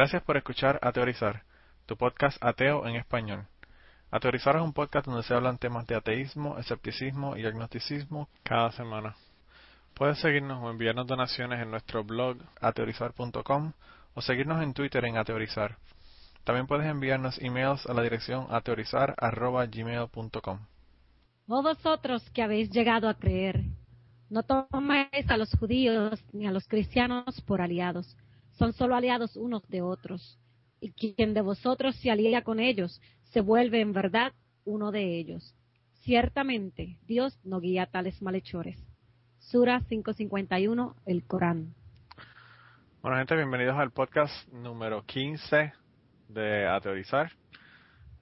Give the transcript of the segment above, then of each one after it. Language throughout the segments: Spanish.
Gracias por escuchar A Teorizar, tu podcast ateo en español. A Teorizar es un podcast donde se hablan temas de ateísmo, escepticismo y agnosticismo cada semana. Puedes seguirnos o enviarnos donaciones en nuestro blog ateorizar.com o seguirnos en Twitter en Ateorizar. También puedes enviarnos emails a la dirección ateorizar.gmail.com. Oh vosotros que habéis llegado a creer, no toméis a los judíos ni a los cristianos por aliados, son solo aliados unos de otros. Y quien de vosotros se alía con ellos, se vuelve en verdad uno de ellos. Ciertamente, Dios no guía a tales malhechores. Sura 551, el Corán. Bueno, gente, bienvenidos al podcast número 15 de A Teorizar.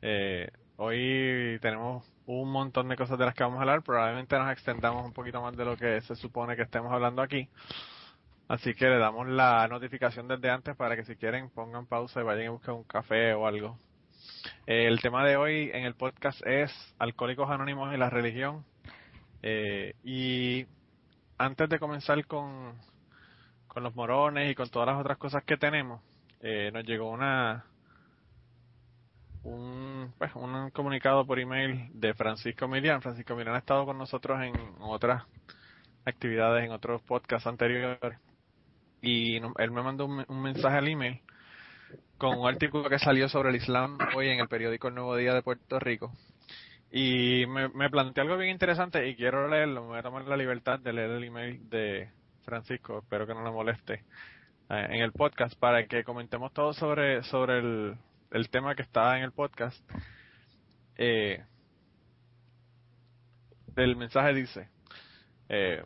Eh, hoy tenemos un montón de cosas de las que vamos a hablar. Probablemente nos extendamos un poquito más de lo que se supone que estemos hablando aquí. Así que le damos la notificación desde antes para que si quieren pongan pausa y vayan a buscar un café o algo. Eh, el tema de hoy en el podcast es Alcohólicos Anónimos y la religión. Eh, y antes de comenzar con, con los morones y con todas las otras cosas que tenemos, eh, nos llegó una un, pues, un comunicado por email de Francisco Milian. Francisco Milian ha estado con nosotros en otras actividades, en otros podcasts anteriores. Y él me mandó un, mensaje al email con un artículo que salió sobre el Islam hoy en el periódico El Nuevo Día de Puerto Rico. Y me, me planteó algo bien interesante y quiero leerlo. Me voy a tomar la libertad de leer el email de Francisco. Espero que no le moleste eh, en el podcast para que comentemos todo sobre, sobre el, el tema que está en el podcast. Eh, el mensaje dice, eh,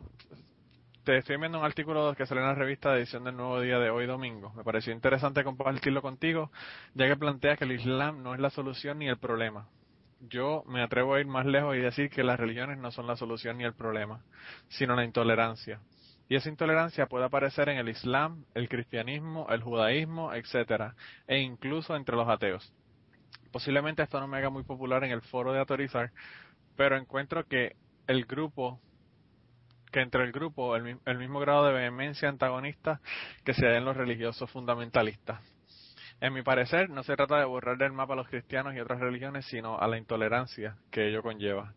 te estoy viendo un artículo que sale en la revista de edición del Nuevo Día de hoy domingo. Me pareció interesante compartirlo contigo, ya que plantea que el Islam no es la solución ni el problema. Yo me atrevo a ir más lejos y decir que las religiones no son la solución ni el problema, sino la intolerancia. Y esa intolerancia puede aparecer en el Islam, el cristianismo, el judaísmo, etcétera, e incluso entre los ateos. Posiblemente esto no me haga muy popular en el foro de autorizar, pero encuentro que el grupo que entre el grupo el, mi- el mismo grado de vehemencia antagonista que se da en los religiosos fundamentalistas. En mi parecer, no se trata de borrar del mapa a los cristianos y otras religiones, sino a la intolerancia que ello conlleva.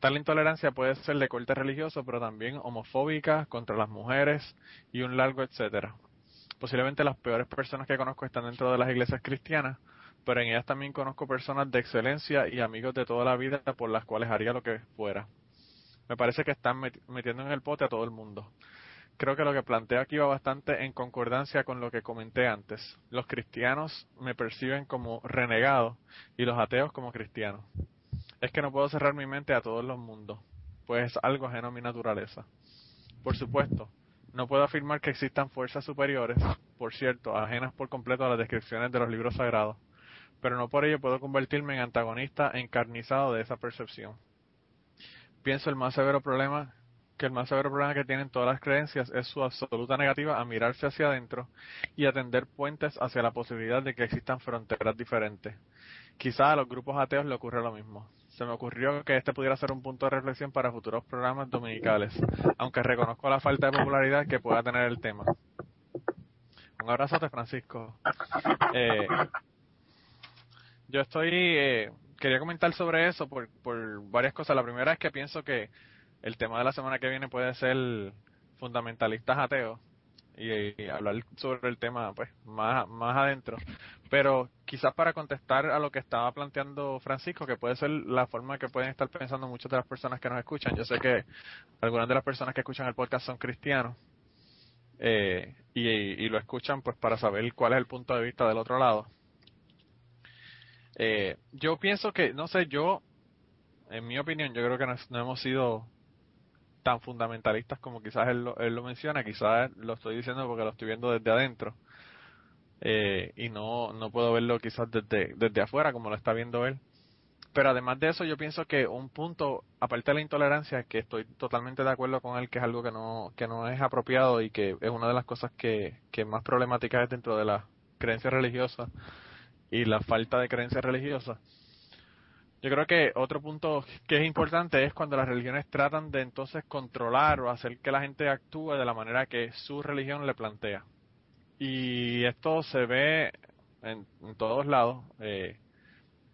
Tal intolerancia puede ser de corte religioso, pero también homofóbica, contra las mujeres y un largo etcétera. Posiblemente las peores personas que conozco están dentro de las iglesias cristianas, pero en ellas también conozco personas de excelencia y amigos de toda la vida por las cuales haría lo que fuera. Me parece que están met- metiendo en el pote a todo el mundo. Creo que lo que planteo aquí va bastante en concordancia con lo que comenté antes. Los cristianos me perciben como renegado y los ateos como cristianos. Es que no puedo cerrar mi mente a todos los mundos, pues es algo ajeno a mi naturaleza. Por supuesto, no puedo afirmar que existan fuerzas superiores, por cierto, ajenas por completo a las descripciones de los libros sagrados, pero no por ello puedo convertirme en antagonista encarnizado de esa percepción. Pienso el más severo problema que el más severo problema que tienen todas las creencias es su absoluta negativa a mirarse hacia adentro y a tender puentes hacia la posibilidad de que existan fronteras diferentes. Quizá a los grupos ateos le ocurre lo mismo. Se me ocurrió que este pudiera ser un punto de reflexión para futuros programas dominicales, aunque reconozco la falta de popularidad que pueda tener el tema. Un abrazote, Francisco. Eh, yo estoy, eh, quería comentar sobre eso por, por varias cosas. La primera es que pienso que el tema de la semana que viene puede ser fundamentalistas ateos y, hablar sobre el tema pues más, más adentro. Pero quizás para contestar a lo que estaba planteando Francisco, que puede ser la forma que pueden estar pensando muchas de las personas que nos escuchan. Yo sé que algunas de las personas que escuchan el podcast son cristianos eh, y, y lo escuchan pues para saber cuál es el punto de vista del otro lado. Eh, yo pienso que, no sé, yo, en mi opinión, yo creo que no, hemos sido tan fundamentalistas como quizás él lo, él lo menciona, quizás lo estoy diciendo porque lo estoy viendo desde adentro eh, y no, no puedo verlo quizás desde, desde afuera como lo está viendo él. Pero además de eso, yo pienso que un punto, aparte de la intolerancia, que estoy totalmente de acuerdo con él, que es algo que no, que no es apropiado y que es una de las cosas que, que más problemática es dentro de las creencias religiosas y la falta de creencias religiosas. Yo creo que otro punto que es importante es cuando las religiones tratan de entonces controlar o hacer que la gente actúe de la manera que su religión le plantea. Y esto se ve en, todos lados. Eh,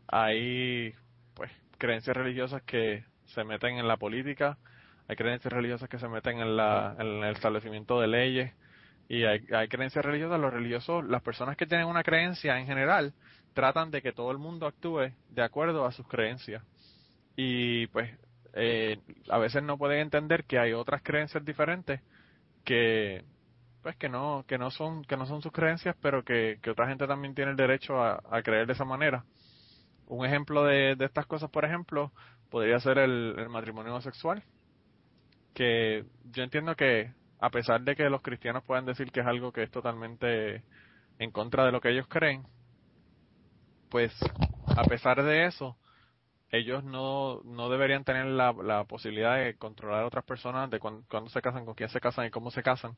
hay pues creencias religiosas que se meten en la política, hay creencias religiosas que se meten en, la, en el establecimiento de leyes y hay, creencias religiosas, los religiosos, las personas que tienen una creencia en general, tratan de que todo el mundo actúe de acuerdo a sus creencias. Y pues eh, a veces no pueden entender que hay otras creencias diferentes que pues que no que no son que no son sus creencias pero que, que otra gente también tiene el derecho a, a creer de esa manera un ejemplo de, de estas cosas por ejemplo podría ser el, el matrimonio homosexual que yo entiendo que a pesar de que los cristianos puedan decir que es algo que es totalmente en contra de lo que ellos creen pues a pesar de eso ellos no, no deberían tener la, la posibilidad de controlar a otras personas de cuándo se casan, con quién se casan y cómo se casan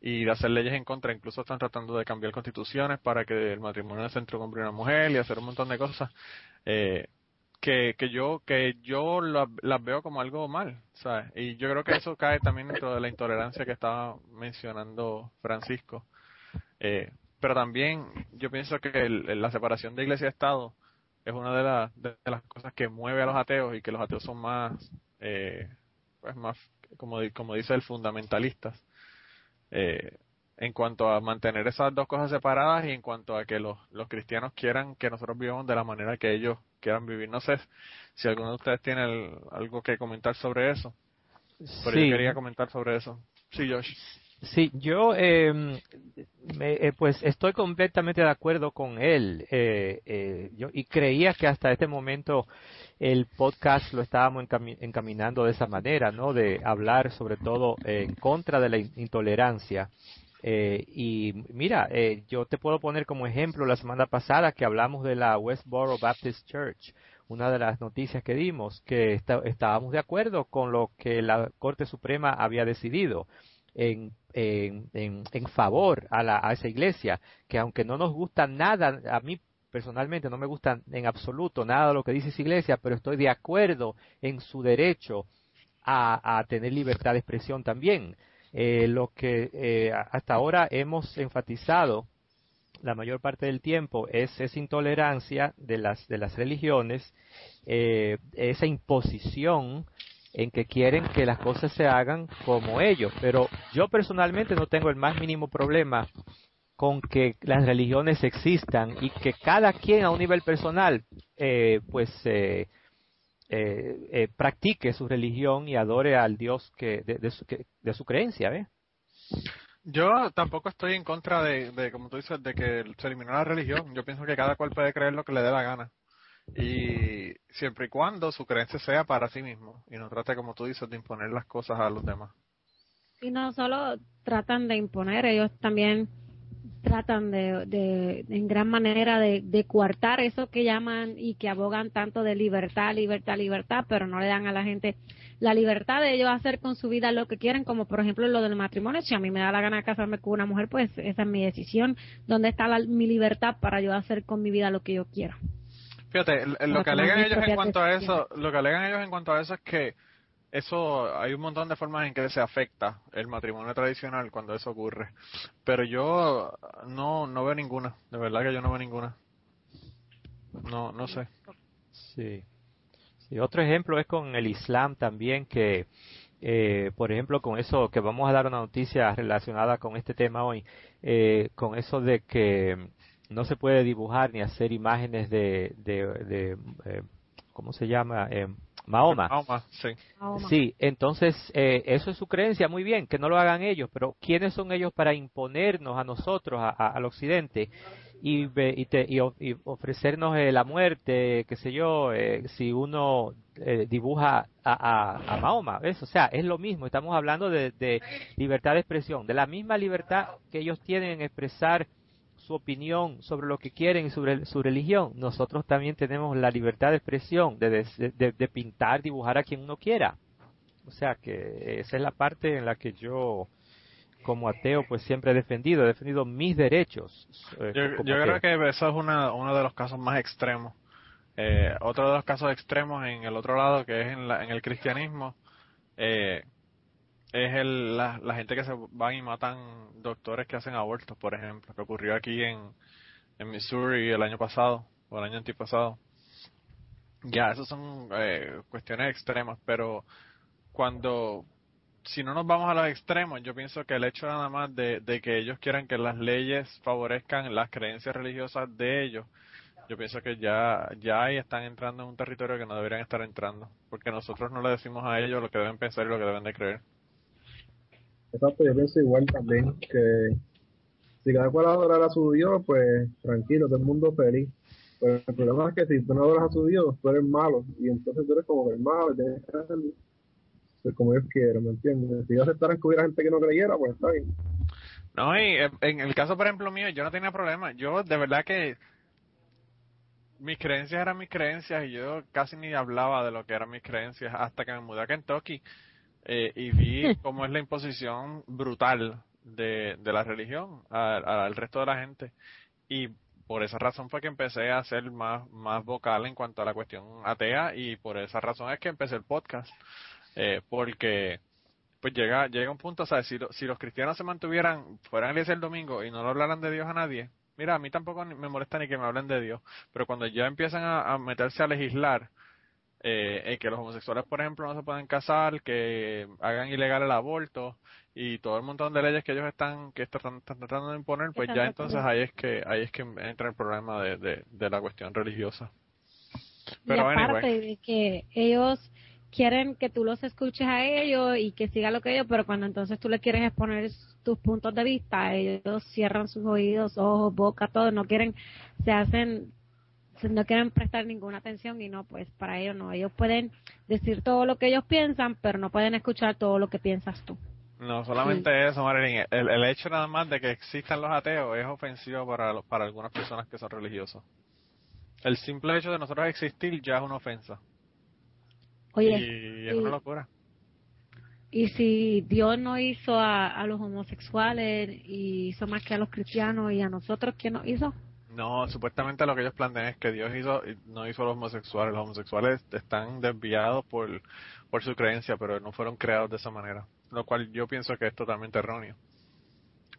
y de hacer leyes en contra. Incluso están tratando de cambiar constituciones para que el matrimonio sea entre un hombre y una mujer y hacer un montón de cosas eh, que, que yo que yo la- las veo como algo mal. ¿sabes? Y yo creo que eso cae también dentro de la intolerancia que estaba mencionando Francisco. Eh, pero también yo pienso que la separación de iglesia y Estado es una de, las cosas que mueve a los ateos y que los ateos son más, eh, pues más, como, como dice el fundamentalistas, eh, en cuanto a mantener esas dos cosas separadas y en cuanto a que los, los cristianos quieran que nosotros vivamos de la manera que ellos quieran vivir. No sé si alguno de ustedes tiene el- algo que comentar sobre eso, pero Sí. yo quería comentar sobre eso. Sí, Josh. Sí, yo eh, me- eh, pues estoy completamente de acuerdo con él. Eh, eh, yo, y creía que hasta este momento el podcast lo estábamos encami- encaminando de esa manera, ¿no? De hablar sobre todo en contra de la in- intolerancia. Eh, y mira, eh, yo te puedo poner como ejemplo la semana pasada que hablamos de la Westboro Baptist Church, una de las noticias que dimos, que está- estábamos de acuerdo con lo que la Corte Suprema había decidido en, en, en, favor a, la, a esa iglesia, que aunque no nos gusta nada, a mí personalmente no me gusta en absoluto nada de lo que dice esa iglesia, pero estoy de acuerdo en su derecho a, a tener libertad de expresión también. Eh, lo que eh, hasta ahora hemos enfatizado la mayor parte del tiempo es esa intolerancia de las de las religiones, eh, esa imposición en que quieren que las cosas se hagan como ellos. Pero yo personalmente no tengo el más mínimo problema con que las religiones existan y que cada quien a un nivel personal eh, pues eh, eh, eh, practique su religión y adore al Dios que de, de su, que- de su creencia, ¿ve? Yo tampoco estoy en contra de, de, como tú dices, de que se eliminó la religión. Yo pienso que cada cual puede creer lo que le dé la gana. Y siempre y cuando su creencia sea para sí mismo y no trate, como tú dices, de imponer las cosas a los demás. Y no solo tratan de imponer, ellos también tratan de, de en gran manera de, de coartar eso que llaman y que abogan tanto de libertad, libertad, libertad, pero no le dan a la gente la libertad de ellos hacer con su vida lo que quieren, como por ejemplo lo del matrimonio. Si a mí me da la gana casarme con una mujer, pues esa es mi decisión. ¿Dónde está la- mi libertad para yo hacer con mi vida lo que yo quiero? Fíjate, lo que alegan ellos en cuanto a eso, lo que alegan ellos en cuanto a eso es que eso hay un montón de formas en que se afecta el matrimonio tradicional cuando eso ocurre. Pero yo no no veo ninguna, de verdad que yo no veo ninguna. No no sé. Sí. sí. Otro ejemplo es con el Islam también, que, eh, por ejemplo, con eso, que vamos a dar una noticia relacionada con este tema hoy, eh, con eso de que no se puede dibujar ni hacer imágenes de, de, de eh, ¿cómo se llama? Mahoma. Mahoma, sí. Mahoma. Sí, entonces eh, eso es su creencia, muy bien, que no lo hagan ellos, pero ¿quiénes son ellos para imponernos a nosotros, a- a- al occidente, y, ve- y, te- y o- y ofrecernos eh, la muerte, qué sé yo, eh, si uno eh, dibuja a, a, a Mahoma? ¿ves? O sea, es lo mismo, estamos hablando de, de libertad de expresión, de la misma libertad que ellos tienen en expresar su opinión sobre lo que quieren y sobre su religión, nosotros también tenemos la libertad de expresión, de, de, de- de pintar, dibujar a quien uno quiera. O sea que esa es la parte en la que yo, como ateo, pues siempre he defendido, he defendido mis derechos. eh, Yo, creo que eso es una, uno de los casos más extremos. Eh, otro de los casos extremos en el otro lado, que es en, la- en el cristianismo, eh, es el, la, la gente que se van y matan doctores que hacen abortos, por ejemplo, que ocurrió aquí en, en Missouri el año pasado, o el año antipasado. Ya, esas son eh, cuestiones extremas, pero cuando, si no nos vamos a los extremos, yo pienso que el hecho nada más de, de que ellos quieran que las leyes favorezcan las creencias religiosas de ellos, yo pienso que ya, ya ahí están entrando en un territorio que no deberían estar entrando, porque nosotros no le decimos a ellos lo que deben pensar y lo que deben de creer. Exacto, yo pienso igual también que si cada cual adora a su Dios, pues tranquilo, todo el mundo feliz. Pero el problema es que si tú no adoras a su Dios, tú eres malo. Y entonces tú eres como el malo, y tienes que hacer como ellos quieran, ¿me entiendes? Si ellos aceptaran que hubiera gente que no creyera, pues está bien. No, y eh, en el caso, por ejemplo, mío, yo no tenía problema. Yo, de verdad que mis creencias eran mis creencias y yo casi ni hablaba de lo que eran mis creencias hasta que me mudé a Kentucky eh, y vi cómo es la imposición brutal de, de la religión al, al resto de la gente. Y por esa razón fue que empecé a ser más, más vocal en cuanto a la cuestión atea y por esa razón es que empecé el podcast. Eh, porque pues llega llega un punto, sea, si, lo- si los cristianos se mantuvieran, fueran a iglesia el domingo y no le hablaran de Dios a nadie, mira, a mí tampoco me molesta ni que me hablen de Dios, pero cuando ya empiezan a, a meterse a legislar, eh, eh, que los homosexuales, por ejemplo, no se pueden casar, que hagan ilegal el aborto y todo el montón de leyes que ellos están que están, están tratando de imponer, pues ya entonces ahí es que ahí es que entra el problema de, de, de la cuestión religiosa. y Pero aparte anyway, de que ellos quieren que tú los escuches a ellos y que siga lo que ellos, pero cuando entonces tú le quieres exponer tus puntos de vista, ellos cierran sus oídos, ojos, boca, todo, no quieren, se hacen, no quieren prestar ninguna atención y no, pues para ellos no, ellos pueden decir todo lo que ellos piensan, pero no pueden escuchar todo lo que piensas tú. No, solamente eso, Marilyn. El, el hecho nada más de que existan los ateos es ofensivo para, para algunas personas que son religiosos. El simple hecho de nosotros existir ya es una ofensa. Oye, y es y- una locura. Y si Dios no hizo a, a los homosexuales y hizo más que a los cristianos y a nosotros, ¿quién nos hizo? No, supuestamente lo que ellos plantean es que Dios hizo, no hizo a los homosexuales. Los homosexuales están desviados por, por su creencia, pero no fueron creados de esa manera. Lo cual yo pienso que es totalmente erróneo.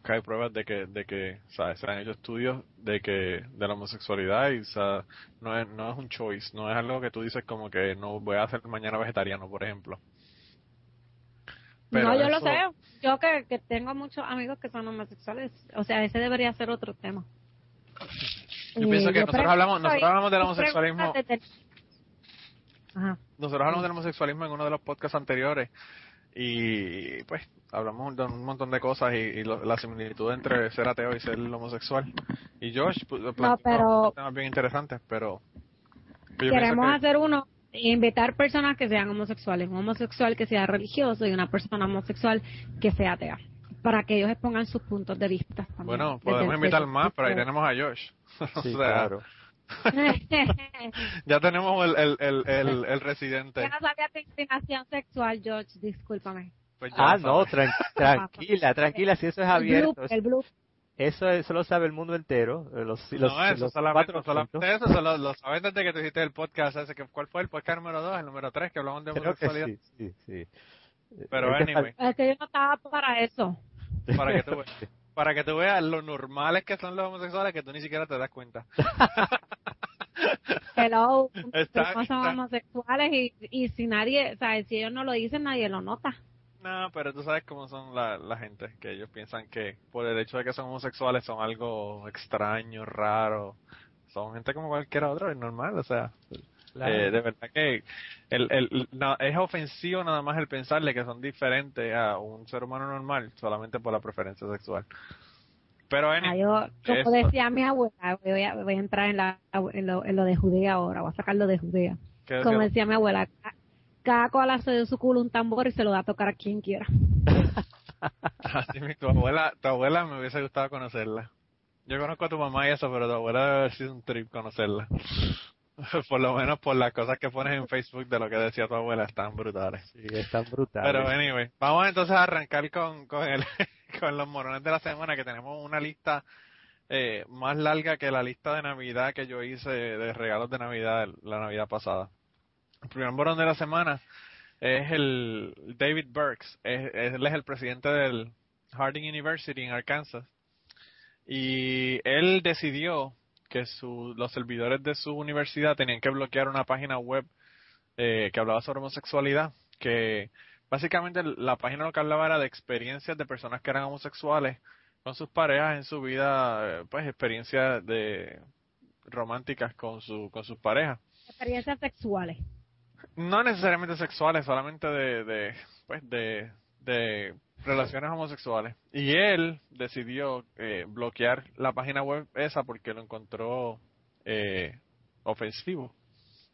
Que hay pruebas de que, de que, ¿sabes? Se han hecho estudios de que, de la homosexualidad y, o sea, no es, no es un choice, no es algo que tú dices como que no voy a ser mañana vegetariano, por ejemplo. Pero no, yo lo sé. Yo que, que tengo muchos amigos que son homosexuales. O sea, ese debería ser otro tema. Yo pienso que nosotros hablamos- nosotros hablamos del homosexualismo- Ajá. Nosotros hablamos del homosexualismo en uno de los podcasts anteriores y pues hablamos de un montón de cosas y, y lo- la similitud entre ser ateo y ser homosexual. Y Josh pues, planteó pero- temas bien interesantes, pero Queremos que- hacer uno, invitar personas que sean homosexuales. Un homosexual que sea religioso y una persona homosexual que sea atea. Para que ellos expongan sus puntos de vista. también. bueno, podemos invitar más, pero ahí tenemos a Josh. O Sí, sea, claro. ya tenemos el, el, el, el, el residente. Yo no sabía tu inclinación sexual, George. Discúlpame. Pues Ah, no, tran- tranquila, tranquila, si eso es El abierto. blue, el blue. Eso, eso lo sabe el mundo entero. eh, Los, los, no, eso los solamente, cuatro solamente eso, solo, lo sabes desde que tú hiciste el podcast ese, que ¿cuál fue el podcast número 2? El número 3, que hablamos de homosexualidad. sí, sí, sí. Pero anyway, Es que yo no estaba para eso. Para que tú veas. para que tú veas lo normales que son los homosexuales que tú ni siquiera te das cuenta. hello, Está- no son está- homosexuales y, y si nadie, o sea, si ellos no lo dicen, nadie lo nota. No, pero tú sabes cómo son la, la gente, que ellos piensan que por el hecho de que son homosexuales son algo extraño, raro. Son gente como cualquier otro, es normal, o sea, Claro. eh, de verdad que el, el, no, es ofensivo nada más el pensarle que son diferentes a un ser humano normal solamente por la preferencia sexual. Pero Ah, anyway, yo, como decía mi abuela, voy a, voy a entrar en, la, en, lo, en lo de Judea ahora, voy a sacarlo de Judea. ¿qué Como decía? mi abuela, ca- cada cual hace de su culo un tambor y se lo da a tocar a quien quiera. Así mi, tu abuela, tu abuela me hubiese gustado conocerla. Yo conozco a tu mamá y eso, pero tu abuela debe haber sido un trip conocerla. por lo menos por las cosas que pones en Facebook de lo que decía tu abuela, están brutales. Sí, están brutales. Pero anyway, vamos entonces a arrancar con, con, el, con los morones de la semana, que tenemos una lista eh, más larga que la lista de Navidad que yo hice de regalos de Navidad la Navidad pasada. El primer morón de la semana es el David Burks. Es- él es el presidente del Harding University en Arkansas. Y él decidió que su, los servidores de su universidad tenían que bloquear una página web eh, que hablaba sobre homosexualidad, que básicamente la página lo que hablaba era de experiencias de personas que eran homosexuales con sus parejas en su vida, eh, pues experiencias de románticas con su con sus parejas. Experiencias sexuales. No necesariamente sexuales, solamente de, de pues de, de relaciones homosexuales. Y él decidió eh, bloquear la página web esa porque lo encontró eh, ofensivo.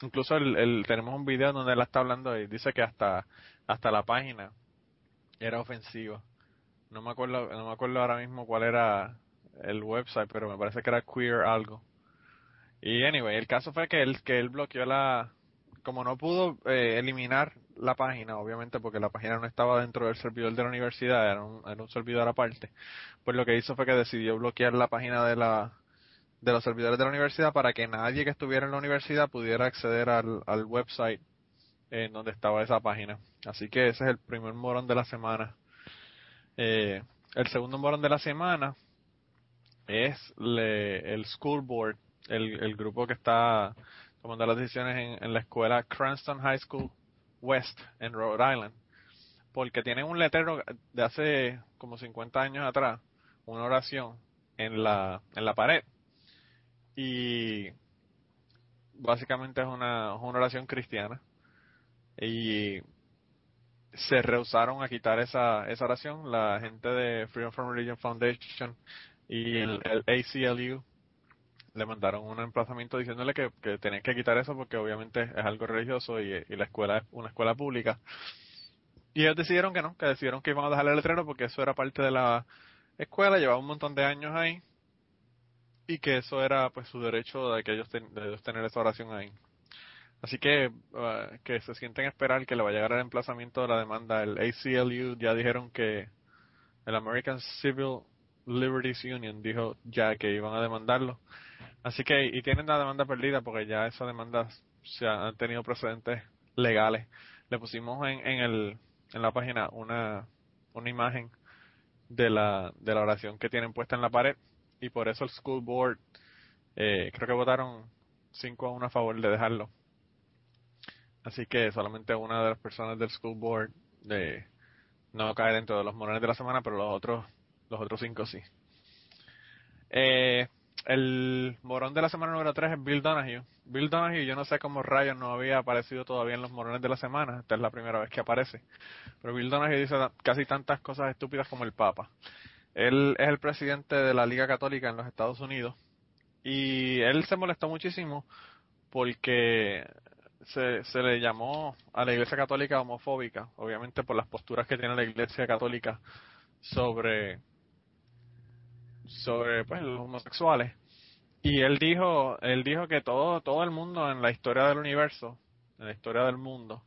Incluso el, tenemos un video donde él está hablando y dice que hasta hasta la página era ofensiva. No me acuerdo no me acuerdo ahora mismo cuál era el website, pero me parece que era queer algo. Y anyway, el caso fue que él que él bloqueó la como no pudo eh, eliminar la página, obviamente porque la página no estaba dentro del servidor de la universidad, era un, era un servidor aparte, pues lo que hizo fue que decidió bloquear la página de la de los servidores de la universidad para que nadie que estuviera en la universidad pudiera acceder al, al website en donde estaba esa página. Así que ese es el primer morón de la semana. Eh, el segundo morón de la semana es le- el School Board, el, el grupo que está tomando las decisiones en, en la escuela Cranston High School West en Rhode Island, porque tienen un letrero de hace como 50 años atrás, una oración en la, en la pared. Y básicamente es una, una oración cristiana. Y se rehusaron a quitar esa, esa oración. La gente de Freedom from Religion Foundation y el ACLU le mandaron un emplazamiento diciéndole que, que tenían que quitar eso porque obviamente es algo religioso y, y la escuela es una escuela pública y ellos decidieron que no, que decidieron que iban a dejar el letrero porque eso era parte de la escuela, llevaba un montón de años ahí y que eso era pues su derecho de que ellos, ten- de ellos tener esa oración ahí. Así que uh, que se sienten esperar que le va a llegar el emplazamiento de la demanda. El ACLU ya dijeron que el American Civil Liberties Union dijo ya que iban a demandarlo. Así que, y tienen la demanda perdida porque ya esas demandas se han, tenido precedentes legales. Le pusimos en, en el, en la página una, una imagen de la, de la oración que tienen puesta en la pared y por eso el school board eh, creo que votaron 5 a 1 a favor de dejarlo. Así que solamente una de las personas del school board eh, no cae dentro de los morones de la semana, pero los otros los otros cinco sí. Eh, el morón de la semana número 3 es Bill Donahue. Bill Donahue, yo no sé cómo rayos no había aparecido todavía en los morones de la semana. Esta es la primera vez que aparece. Pero Bill Donahue dice casi tantas cosas estúpidas como el Papa. Él es el presidente de la Liga Católica en los Estados Unidos. Y él se molestó muchísimo porque se, se le llamó a la Iglesia Católica homofóbica, obviamente por las posturas que tiene la Iglesia Católica sobre sobre pues los homosexuales. Y él dijo él dijo que todo todo el mundo en la historia del universo en la historia del mundo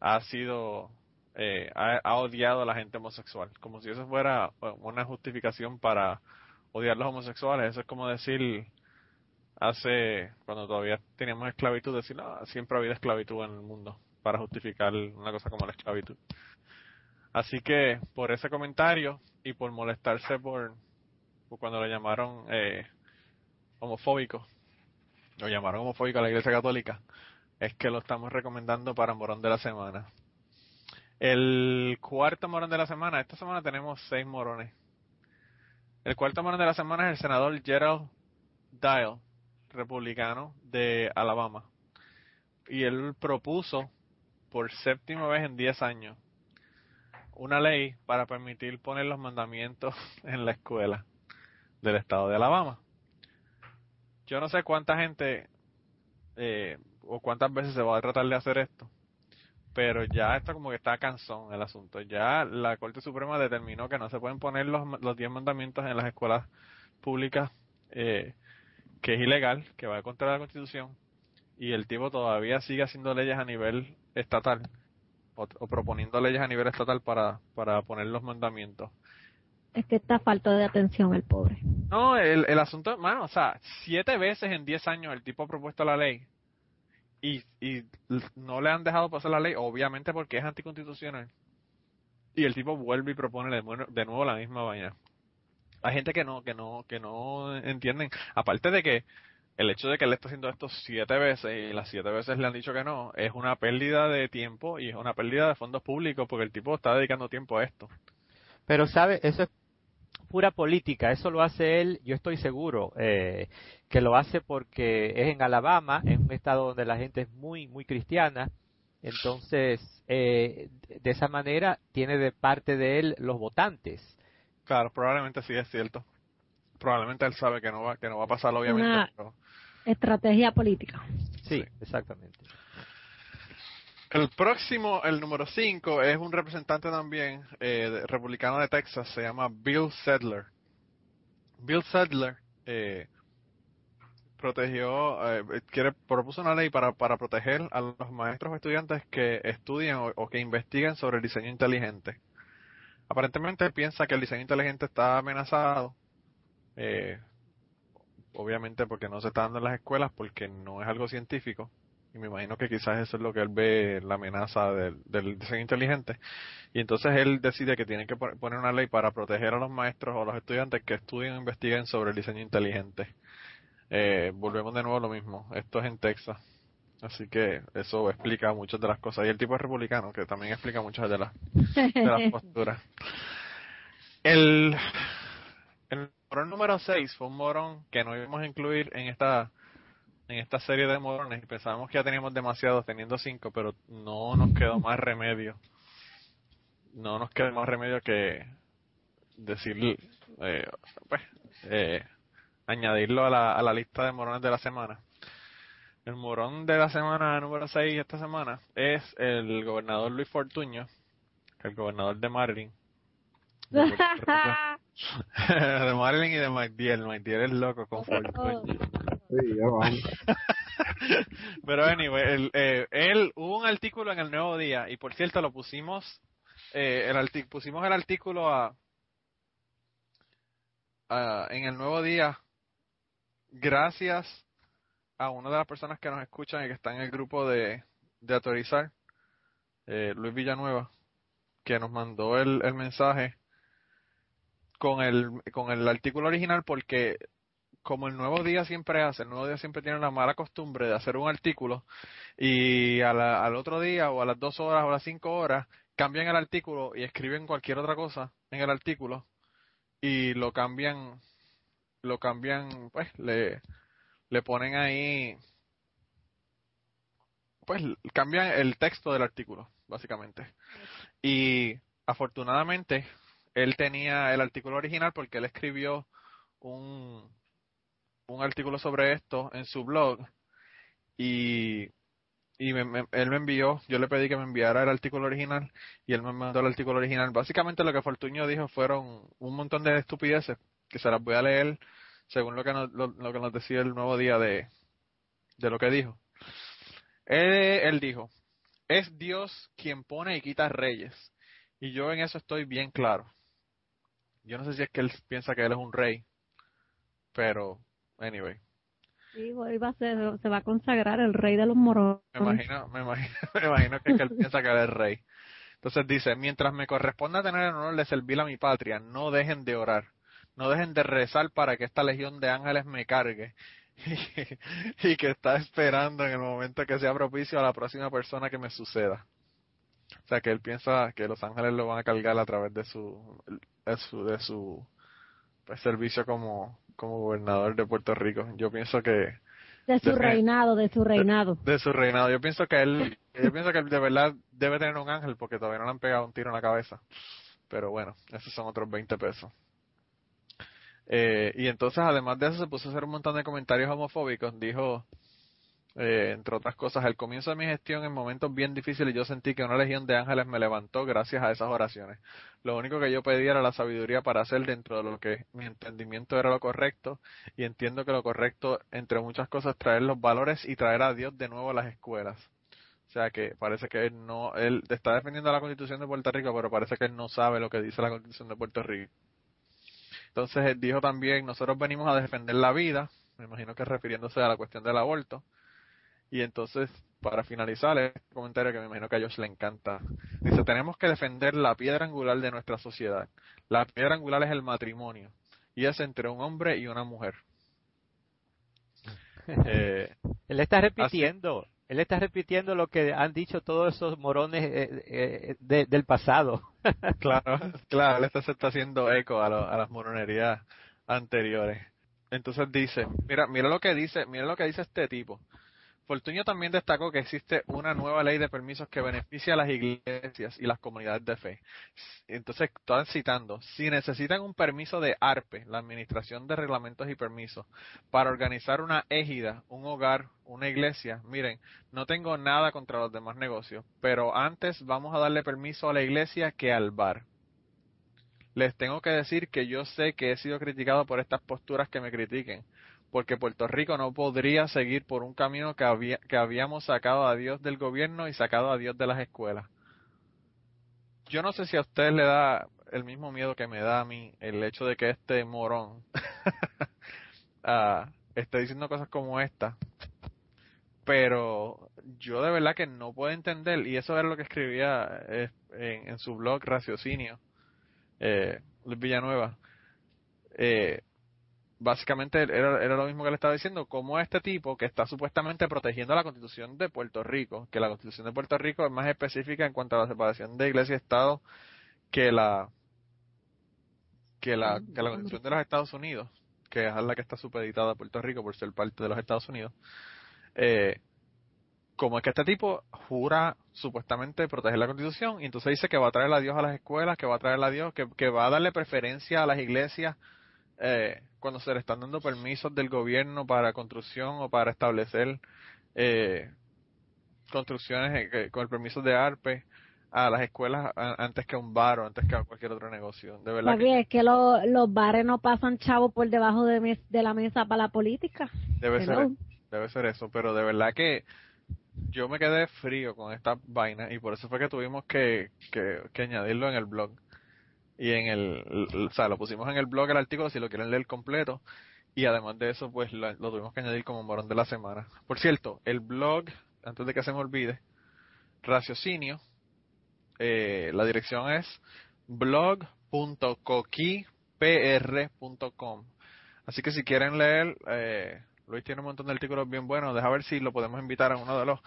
ha sido eh, ha, ha odiado a la gente homosexual. Como si eso fuera una justificación para odiar a los homosexuales. Eso es como decir hace cuando todavía teníamos esclavitud decir no, siempre ha habido esclavitud en el mundo para justificar una cosa como la esclavitud. Así que por ese comentario y por molestarse por cuando le llamaron eh, homofóbico lo llamaron homofóbico a la Iglesia Católica, es que lo estamos recomendando para Morón de la Semana. El cuarto morón de la semana, esta semana tenemos seis morones. El cuarto morón de la semana es el senador Gerald Dial, republicano de Alabama. Y él propuso por séptima vez en diez años una ley para permitir poner los mandamientos en la escuela del estado de Alabama. Yo no sé cuánta gente eh, o cuántas veces se va a tratar de hacer esto, pero ya esto como que está cansón el asunto. Ya la Corte Suprema determinó que no se pueden poner los, los diez mandamientos en las escuelas públicas, eh, que es ilegal, que va contra la Constitución, y el tipo todavía sigue haciendo leyes a nivel estatal, o, o proponiendo leyes a nivel estatal para, para poner los mandamientos. Es que está falta de atención el pobre. No, el, el asunto, mano, o sea, siete veces en diez años el tipo ha propuesto la ley y, y no le han dejado pasar la ley, obviamente porque es anticonstitucional. Y el tipo vuelve y propone de, nuevo- de nuevo la misma vaina. Hay gente que no, que no, que no entienden. Aparte de que el hecho de que él está haciendo esto siete veces y las siete veces le han dicho que no, es una pérdida de tiempo y es una pérdida de fondos públicos porque el tipo está dedicando tiempo a esto. Pero, ¿sabe? Eso es pura política. Eso lo hace él, yo estoy seguro, eh, que lo hace porque es en Alabama, en un estado donde la gente es muy, muy cristiana. Entonces, eh, de esa manera, tiene de parte de él los votantes. Claro, probablemente sí es cierto. Probablemente él sabe que no va, que no va a pasar, obviamente. Una- pero- Estrategia política. Sí, Sí. exactamente. El próximo, el número 5, es un representante también eh, republicano de Texas, se llama Bill Sedler. Bill Sedler eh, protegió, eh, quiere, propuso una ley para, proteger a los maestros o estudiantes que estudian o, o que investiguen sobre el diseño inteligente. Aparentemente piensa que el diseño inteligente está amenazado, eh, obviamente porque no se está dando en las escuelas, porque no es algo científico. Y me imagino que quizás eso es lo que él ve, la amenaza del, del diseño inteligente. Y entonces él decide que tiene que pon- poner una ley para proteger a los maestros o a los estudiantes que estudien o investiguen sobre el diseño inteligente. Eh, volvemos de nuevo a lo mismo. Esto es en Texas. Así que eso explica muchas de las cosas. Y el tipo es republicano, que también explica muchas de las, de las posturas. El, el morón número 6 fue un morón que no íbamos a incluir en esta en esta serie de morones y pensábamos que ya teníamos demasiados teniendo cinco, pero no nos quedó más remedio. No nos quedó más remedio que decir, eh, pues, eh, añadirlo a la, a la lista de morones de la semana. El morón de la semana número 6 esta semana es el gobernador Luis Fortuño, el gobernador de Maryland. De de y de McDill. McDill es loco con Fortuño. Sí, ya vamos. Pero anyway, el, eh, él hubo un artículo en el Nuevo Día y por cierto lo pusimos eh, el arti- pusimos el artículo a, en el Nuevo Día gracias a una de las personas que nos escuchan y que está en el grupo de, de autorizar eh, Luis Villanueva que nos mandó el, el mensaje con el con el artículo original porque como el Nuevo Día siempre hace, el Nuevo Día siempre tiene la mala costumbre de hacer un artículo y al otro día o a las dos horas o a las cinco horas cambian el artículo y escriben cualquier otra cosa en el artículo y lo cambian, lo cambian, pues le, le ponen ahí, pues cambian el texto del artículo, básicamente. Y afortunadamente él tenía el artículo original porque él escribió un, un artículo sobre esto en su blog y, y él me envió, yo le pedí que me enviara el artículo original y él me mandó el artículo original. Básicamente lo que Fortuño dijo fueron un montón de estupideces que se las voy a leer según lo que nos, lo que nos decía el nuevo día de, de lo que dijo. Él, él dijo, es Dios quien pone y quita reyes. Y yo en eso estoy bien claro. Yo no sé si es que él piensa que él es un rey, pero, anyway, Sí, hoy va a ser, se va a consagrar el rey de los morones. me imagino, me imagino, me imagino que, que él piensa que él es rey. Entonces dice, mientras me corresponda tener el honor de servir a mi patria, no dejen de orar, no dejen de rezar para que esta legión de ángeles me cargue y, y que está esperando en el momento que sea propicio a la próxima persona que me suceda. O sea, que él piensa que los ángeles lo van a cargar a través de su, de su, de su pues, servicio como, como gobernador de Puerto Rico. Yo pienso que De su De- reinado, de su reinado. de su reinado, yo pienso que él, yo pienso que él de verdad debe tener un ángel porque todavía no le han pegado un tiro en la cabeza. Pero bueno, esos son otros 20 pesos. Eh, y entonces, además de eso, se puso a hacer un montón de comentarios homofóbicos. Dijo, eh, entre otras cosas, al comienzo de mi gestión, en momentos bien difíciles, yo sentí que una legión de ángeles me levantó gracias a esas oraciones. Lo único que yo pedía era la sabiduría para hacer dentro de lo que mi entendimiento era lo correcto, y entiendo que lo correcto, entre muchas cosas, traer los valores y traer a Dios de nuevo a las escuelas. O sea que parece que él no, él está defendiendo la constitución de Puerto Rico, pero parece que él no sabe lo que dice la constitución de Puerto Rico. Entonces él dijo también, nosotros venimos a defender la vida, me imagino que refiriéndose a la cuestión del aborto. Y entonces, para finalizar, este comentario que me imagino que a Josh le encanta. Dice, tenemos que defender la piedra angular de nuestra sociedad. La piedra angular es el matrimonio. Y es entre un hombre y una mujer. Eh, Él está repitiendo, él está repitiendo lo que han dicho todos esos morones eh, eh, de- del pasado. Claro, claro, él está, se está haciendo eco a, lo- a las moronerías anteriores. Entonces dice, mira, mira lo que dice, mira lo que dice este tipo. Fortunio también destacó que existe una nueva ley de permisos que beneficia a las iglesias y las comunidades de fe. Entonces, están citando, si necesitan un permiso de ARPE, la Administración de Reglamentos y Permisos, para organizar una égida, un hogar, una iglesia, miren, no tengo nada contra los demás negocios, pero antes vamos a darle permiso a la iglesia que al bar. Les tengo que decir que yo sé que he sido criticado por estas posturas que me critiquen, porque Puerto Rico no podría seguir por un camino que, había, que habíamos sacado a Dios del gobierno y sacado a Dios de las escuelas. Yo no sé si a ustedes le da el mismo miedo que me da a mí el hecho de que este morón ah, esté diciendo cosas como esta, pero yo de verdad que no puedo entender, y eso era lo que escribía eh, en, su blog Raciocinio, eh, Villanueva. Eh, básicamente era, era lo mismo que le estaba diciendo, como este tipo que está supuestamente protegiendo la constitución de Puerto Rico, que la constitución de Puerto Rico es más específica en cuanto a la separación de iglesia y Estado que la que la, que la constitución de los Estados Unidos, que es la que está supeditada a Puerto Rico por ser parte de los Estados Unidos. Eh, como es que este tipo jura supuestamente proteger la constitución y entonces dice que va a traer a Dios a las escuelas, que va a traer a Dios, que, que va a darle preferencia a las iglesias eh, cuando se le están dando permisos del gobierno para construcción o para establecer eh, construcciones eh, con el permiso de ARPE a las escuelas antes que a un bar o antes que a cualquier otro negocio. De verdad Papi, que es que lo- los bares no pasan chavo por debajo de, mes- de la mesa para la política. debe ser, debe ser eso, pero de verdad que yo me quedé frío con esta vaina y por eso fue que tuvimos que, que, que añadirlo en el blog. Y en el, o sea, lo pusimos en el blog el artículo si lo quieren leer completo. Y además de eso, pues lo, lo tuvimos que añadir como morón de la semana. Por cierto, el blog, antes de que se me olvide, Raciocinio, eh, la dirección es blog.coquipr.com. Así que si quieren leer, eh, Luis tiene un montón de artículos bien buenos. Deja ver si lo podemos invitar a uno de los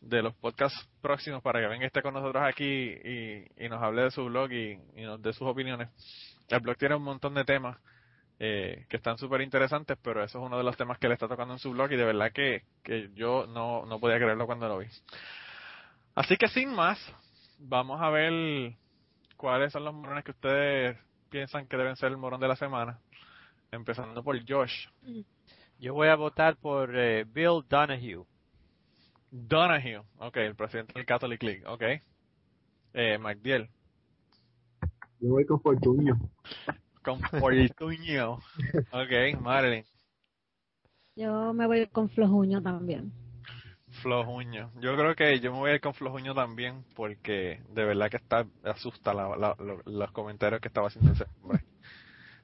de los podcasts próximos para que venga esté con nosotros aquí y, y nos hable de su blog y, y nos dé sus opiniones. El blog tiene un montón de temas eh, que están súper interesantes, pero eso es uno de los temas que le está tocando en su blog y de verdad que, que yo no, no podía creerlo cuando lo vi. Así que sin más, vamos a ver cuáles son los morones que ustedes piensan que deben ser el morón de la semana. Empezando por Josh. Yo voy a votar por eh, Bill Donahue. Donahue, ok, el presidente del Catholic League, ok. Eh, MacDiel, Yo voy con Fortunio. con Fortunio, ok. Marilyn, Yo me voy con Flojuño también. Flojuño. Yo creo que yo me voy a ir con Flojuño también porque de verdad que está asusta la- la- lo- los comentarios que estaba haciendo ese hombre.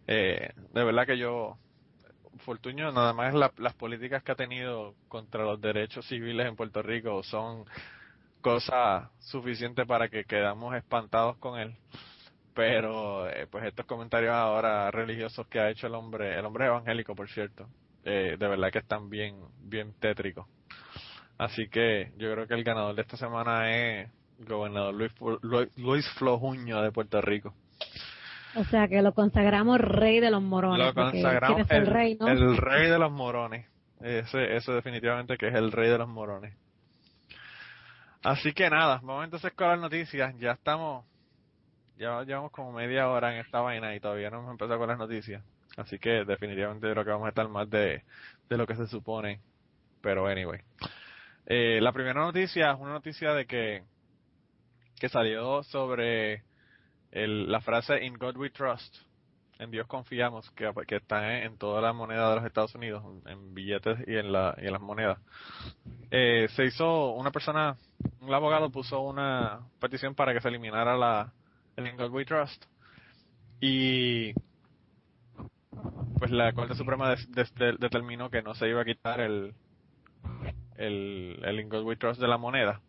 Eh, de verdad que yo Fortunio nada más la- las políticas que ha tenido contra los derechos civiles en Puerto Rico son cosa suficiente para que quedamos espantados con él. Pero eh, pues estos comentarios ahora religiosos que ha hecho el hombre, el hombre evangélico por cierto, eh, de verdad que están bien, bien tétricos. Así que yo creo que el ganador de esta semana es el gobernador Luis, Luis, Luis Flojuño de Puerto Rico. O sea que lo consagramos rey de los morones. Lo consagramos ¿quién es el, rey, ¿no? el rey de los morones. Ese, ese definitivamente que es el rey de los morones. Así que nada, vamos entonces con las noticias. Ya estamos, ya llevamos como media hora en esta vaina y todavía no hemos empezado con las noticias. Así que definitivamente creo que vamos a estar más de, de lo que se supone. Pero anyway. Eh, la primera noticia es una noticia de que, que salió sobre el, la frase In God We Trust. En Dios confiamos, que, está en, en toda la moneda de los Estados Unidos, en billetes y en, la, y en las monedas. Eh, se hizo, una persona, un abogado puso una petición para que se eliminara la, el In God We Trust. Y pues la Corte Suprema determinó que no se iba a quitar el, el, el In God We Trust de la moneda.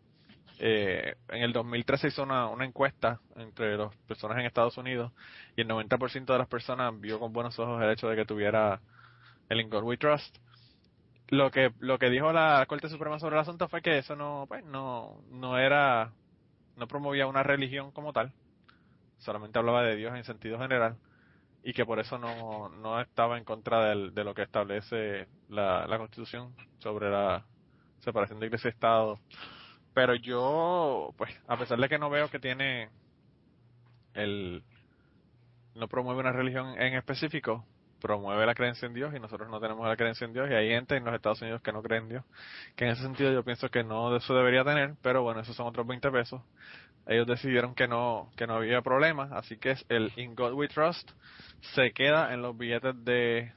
Eh, en el 2013 se hizo una, una encuesta entre las personas en Estados Unidos y el 90% de las personas vio con buenos ojos el hecho de que tuviera el In God We Trust. Lo que lo que dijo la Corte Suprema sobre el asunto fue que eso no pues no no era no promovía una religión como tal, solamente hablaba de Dios en sentido general y que por eso no, no estaba en contra de lo que establece la, la Constitución sobre la separación de iglesia y Estado. Pero yo, pues, a pesar de que no veo que tiene el no promueve una religión en específico, promueve la creencia en Dios y nosotros no tenemos la creencia en Dios y hay gente en los Estados Unidos que no cree en Dios, que en ese sentido yo pienso que no eso debería tener, pero bueno, esos son otros 20 pesos. Ellos decidieron que no que no había problema, así que es el In God We Trust se queda en los billetes de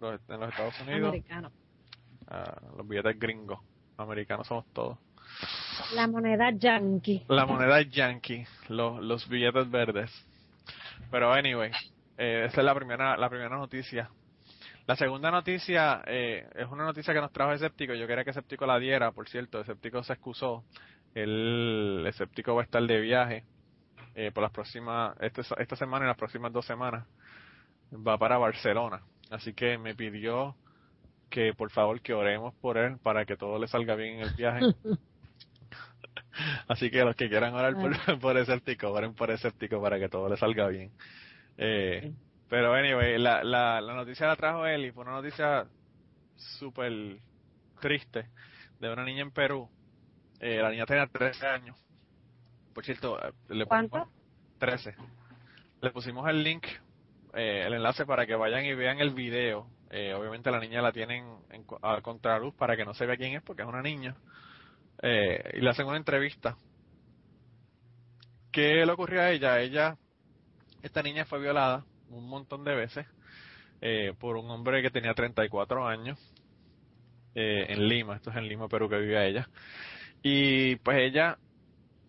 los, en los Estados Unidos, Americano. ah, los billetes gringos, americanos somos todos. La moneda yankee. La moneda yankee, los, los billetes verdes. Pero anyway, eh, esa es la primera, la primera noticia. La segunda noticia eh, es una noticia que nos trajo Escéptico. Yo quería que Escéptico la diera, por cierto. Escéptico se excusó. El Escéptico va a estar de viaje eh, por las próximas, este, esta semana y las próximas dos semanas. Va para Barcelona. Así que me pidió que por favor que oremos por él para que todo le salga bien en el viaje. Así que los que quieran orar por, por escéptico, oren por escéptico para que todo le salga bien. Eh, pero anyway, la, la, la noticia la trajo él y fue una noticia súper triste de una niña en Perú. Eh, la niña tenía 13 años. Por cierto, eh, le ¿Cuánto? 13. Le pusimos el link, eh, el enlace para que vayan y vean el video. Eh, obviamente la niña la tienen en, a contraluz para que no se vea quién es porque es una niña. Eh, y le hacen una entrevista. ¿Qué le ocurrió a ella? Ella, esta niña fue violada un montón de veces eh, por un hombre que tenía 34 años eh, en Lima. Esto es en Lima, Perú, que vivía ella. Y pues ella,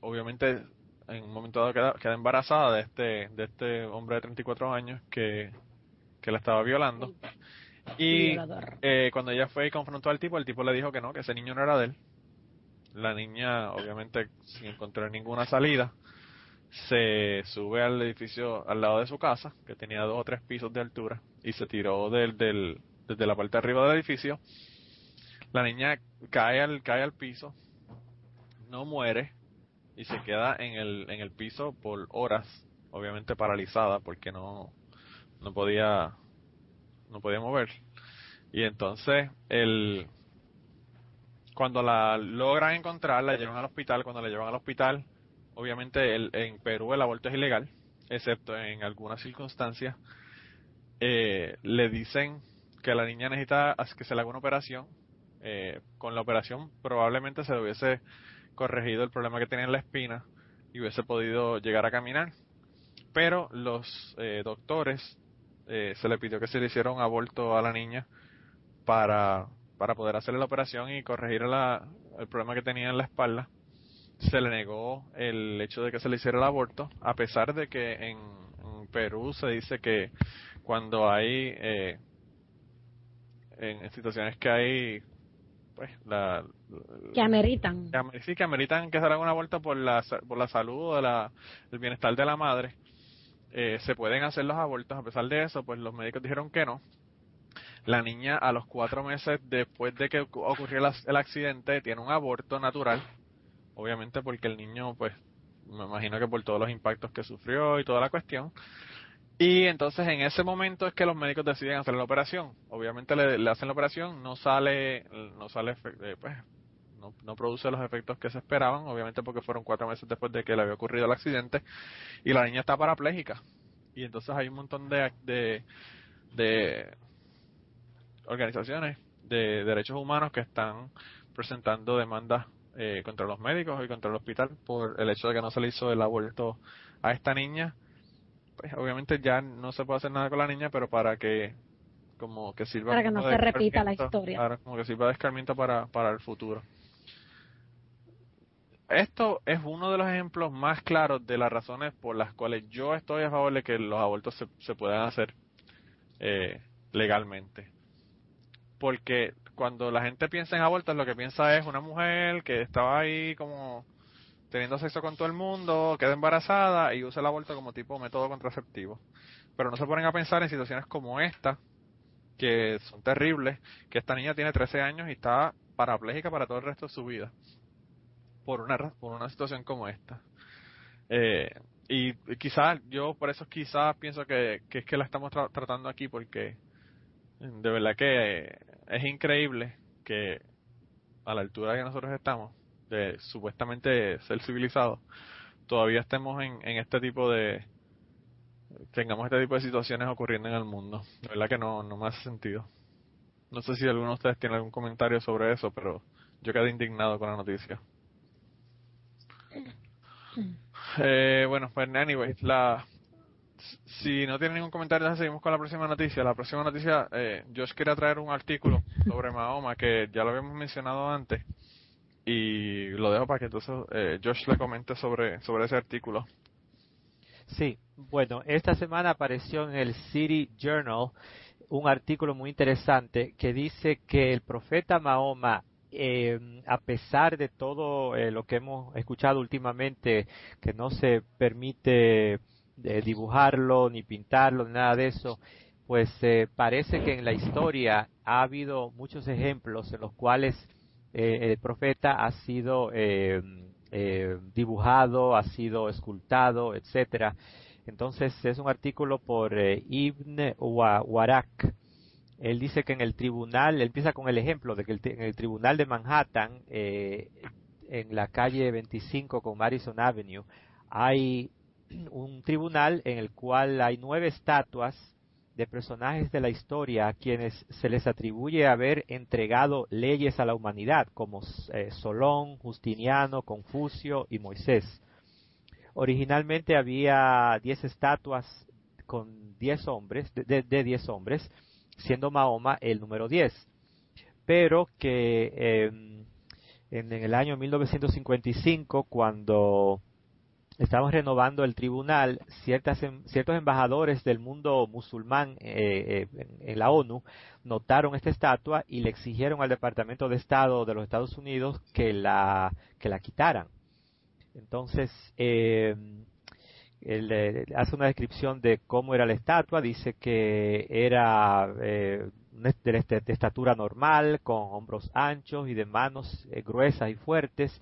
obviamente, en un momento dado queda, queda embarazada de este, de este hombre de 34 años que, que la estaba violando. Y eh, cuando ella fue y confrontó al tipo, el tipo le dijo que no, que ese niño no era de él. La niña, obviamente, sin encontrar ninguna salida, se sube al edificio al lado de su casa, que tenía dos o tres pisos de altura, y se tiró del, del, desde la parte de arriba del edificio. La niña cae al, cae al piso, no muere, y se queda en el, en el piso por horas, obviamente paralizada, porque no, no podía, no podía mover. Y entonces, el, cuando la logran encontrar, la llevan al hospital. Cuando la llevan al hospital, obviamente el, en Perú el aborto es ilegal, excepto en algunas circunstancias. Eh, le dicen que la niña necesita que se le haga una operación. Eh, con la operación probablemente se le hubiese corregido el problema que tenía en la espina y hubiese podido llegar a caminar. Pero los eh, doctores eh, se le pidió que se le hiciera un aborto a la niña para, para poder hacerle la operación y corregir la, el problema que tenía en la espalda. Se le negó el hecho de que se le hiciera el aborto, a pesar de que en, en Perú se dice que cuando hay, eh, en situaciones que hay, pues, la, Que ameritan. que sí, que ameritan que se haga un aborto por la, por la salud o la, el bienestar de la madre, eh, se pueden hacer los abortos. A pesar de eso, pues los médicos dijeron que no. La niña a los cuatro meses después de que ocurrió el, el accidente tiene un aborto natural, obviamente porque el niño pues me imagino que por todos los impactos que sufrió y toda la cuestión. Y entonces en ese momento es que los médicos deciden hacer la operación. Obviamente le, hacen la operación, no sale, no sale, eh, pues, no, no, produce los efectos que se esperaban, obviamente porque fueron cuatro meses después de que le había ocurrido el accidente y la niña está parapléjica. Y entonces hay un montón de, de, de organizaciones de derechos humanos que están presentando demandas eh, contra los médicos y contra el hospital por el hecho de que no se le hizo el aborto a esta niña. Pues obviamente ya no se puede hacer nada con la niña, pero para que como que sirva para que no se repita la historia. para- como que sirva de escarmiento para, para el futuro. Esto es uno de los ejemplos más claros de las razones por las cuales yo estoy a favor de que los abortos se, se puedan hacer eh, legalmente. Porque cuando la gente piensa en abortos, lo que piensa es una mujer que estaba ahí como teniendo sexo con todo el mundo, queda embarazada y usa el aborto como tipo método contraceptivo. Pero no se ponen a pensar en situaciones como esta, que son terribles, que esta niña tiene 13 años y está parapléjica para todo el resto de su vida por una por una situación como esta. Eh, y quizás yo por eso quizás pienso que, es que la estamos tra- tratando aquí porque de verdad que es increíble que a la altura que nosotros estamos de supuestamente ser civilizados todavía estemos en, en este tipo de tengamos este tipo de situaciones ocurriendo en el mundo. De verdad que no, no me hace sentido. No sé si alguno de ustedes tiene algún comentario sobre eso pero yo quedé indignado con la noticia. Eh, bueno, pues anyway, la, si no tiene ningún comentario, entonces seguimos con la próxima noticia. La próxima noticia, eh, Josh quería traer un artículo sobre Mahoma que ya lo habíamos mencionado antes y lo dejo para que entonces eh, Josh le comente sobre, sobre ese artículo. Sí, bueno, esta semana apareció en el City Journal un artículo muy interesante que dice que el profeta Mahoma, eh, a pesar de todo eh, lo que hemos escuchado últimamente, que no se permite eh, dibujarlo ni pintarlo, ni nada de eso, pues eh, parece que en la historia ha habido muchos ejemplos en los cuales eh, el profeta ha sido eh, eh, dibujado, ha sido escultado, etcétera. Entonces es un artículo por eh, Ibn Wa- Warak. Él dice que en el tribunal, él empieza con el ejemplo de que el en el tribunal de Manhattan, en la calle 25 con Madison Avenue, hay un tribunal en el cual hay nueve estatuas de personajes de la historia a quienes se les atribuye haber entregado leyes a la humanidad, como eh, Solón, Justiniano, Confucio y Moisés. Originalmente había diez estatuas con diez hombres, de, diez hombres, siendo Mahoma el número diez. Pero que en, en el año 1955, cuando estamos renovando el tribunal, ciertas, em, ciertos embajadores del mundo musulmán eh, eh, en, la ONU notaron esta estatua y le exigieron al Departamento de Estado de los Estados Unidos que la, que la quitaran. Entonces, eh, él, hace una descripción de cómo era la estatua, dice que era eh, de, de, estatura normal, con hombros anchos y de manos eh, gruesas y fuertes,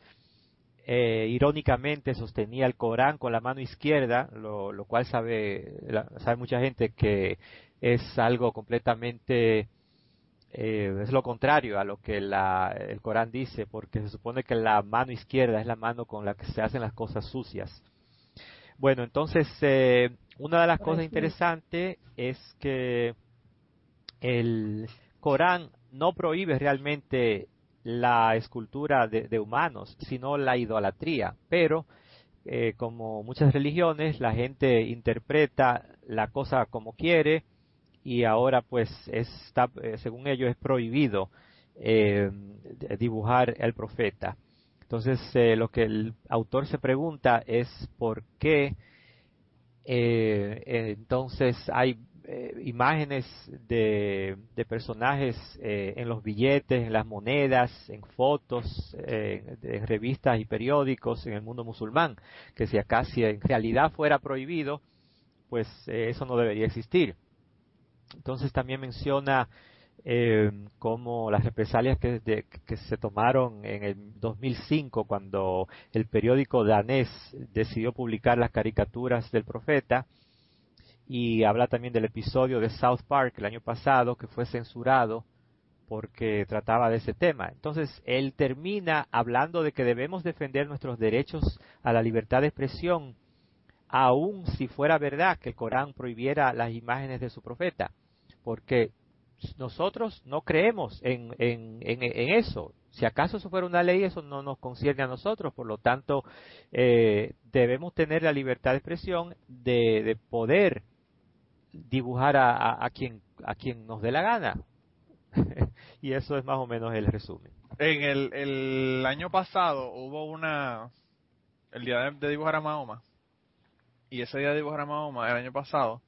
eh, irónicamente sostenía el Corán con la mano izquierda, lo, lo cual sabe, la, sabe mucha gente que es algo completamente, eh, es lo contrario a lo que la, el Corán dice, porque se supone que la mano izquierda es la mano con la que se hacen las cosas sucias. Bueno, entonces, eh, una de las cosas interesantes es que el Corán no prohíbe realmente la escultura de, humanos, sino la idolatría. Pero, eh, como muchas religiones, la gente interpreta la cosa como quiere y ahora, pues, está, eh, según ellos, es prohibido eh, dibujar el profeta. Entonces, lo que el autor se pregunta es por qué entonces hay eh, imágenes de, de personajes eh, en los billetes, en las monedas, en fotos, eh, en revistas y periódicos en el mundo musulmán, que si acá si en realidad fuera prohibido, pues eh, eso no debería existir. Entonces también menciona eh, como las represalias que, que se tomaron en el 2005 cuando el periódico danés decidió publicar las caricaturas del profeta y habla también del episodio de South Park el año pasado que fue censurado porque trataba de ese tema. Entonces, él termina hablando de que debemos defender nuestros derechos a la libertad de expresión, aun si fuera verdad que el Corán prohibiera las imágenes de su profeta, porque nosotros no creemos en, en, en, eso. Si acaso eso fuera una ley, eso no nos concierne a nosotros. Por lo tanto, eh, debemos tener la libertad de expresión de poder dibujar a, quien a quien nos dé la gana. y eso es más o menos el resumen. En el, el año pasado hubo una. El día de, de dibujar a Mahoma. Y ese día de dibujar a Mahoma, el año pasado,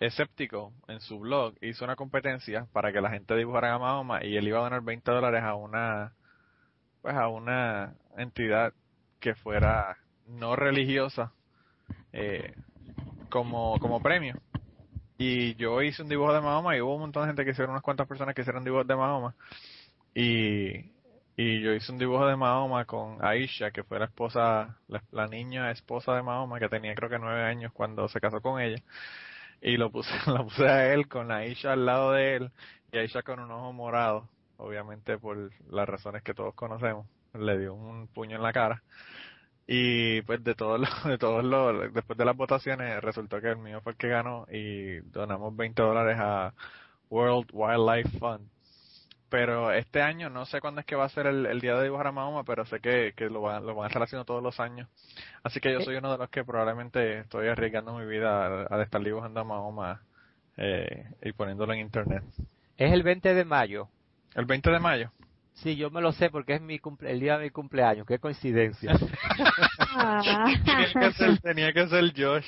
Escéptico en su blog hizo una competencia para que la gente dibujara a Mahoma y él iba a donar 20 dólares a una. Pues a una entidad que fuera no religiosa eh, como, como premio. Y yo hice un dibujo de Mahoma y hubo un montón de gente que hicieron, unas cuantas personas que hicieron dibujos de Mahoma. Y, y yo hice un dibujo de Mahoma con Aisha, que fue la esposa, la, niña esposa de Mahoma, que tenía creo que nueve años cuando se casó con ella. Y lo puse, la puse a él con Aisha al lado de él y Aisha con un ojo morado, obviamente por las razones que todos conocemos. Le dio un puño en la cara. Y pues de todos los, de todos los, después de las votaciones resultó que el mío fue el que ganó y donamos 20 dólares a World Wildlife Fund. Pero este año no sé cuándo es que va a ser el, el día de dibujar a Mahoma, pero sé que, que lo, van, lo van a estar haciendo todos los años. Así que yo soy uno de los que probablemente estoy arriesgando mi vida al, al estar dibujando a Mahoma eh, y poniéndolo en internet. Es el 20 de mayo. El 20 de mayo. Sí, yo me lo sé porque es mi cumple, el día de mi cumpleaños. Qué coincidencia. Tenía que ser, tenía que ser Josh.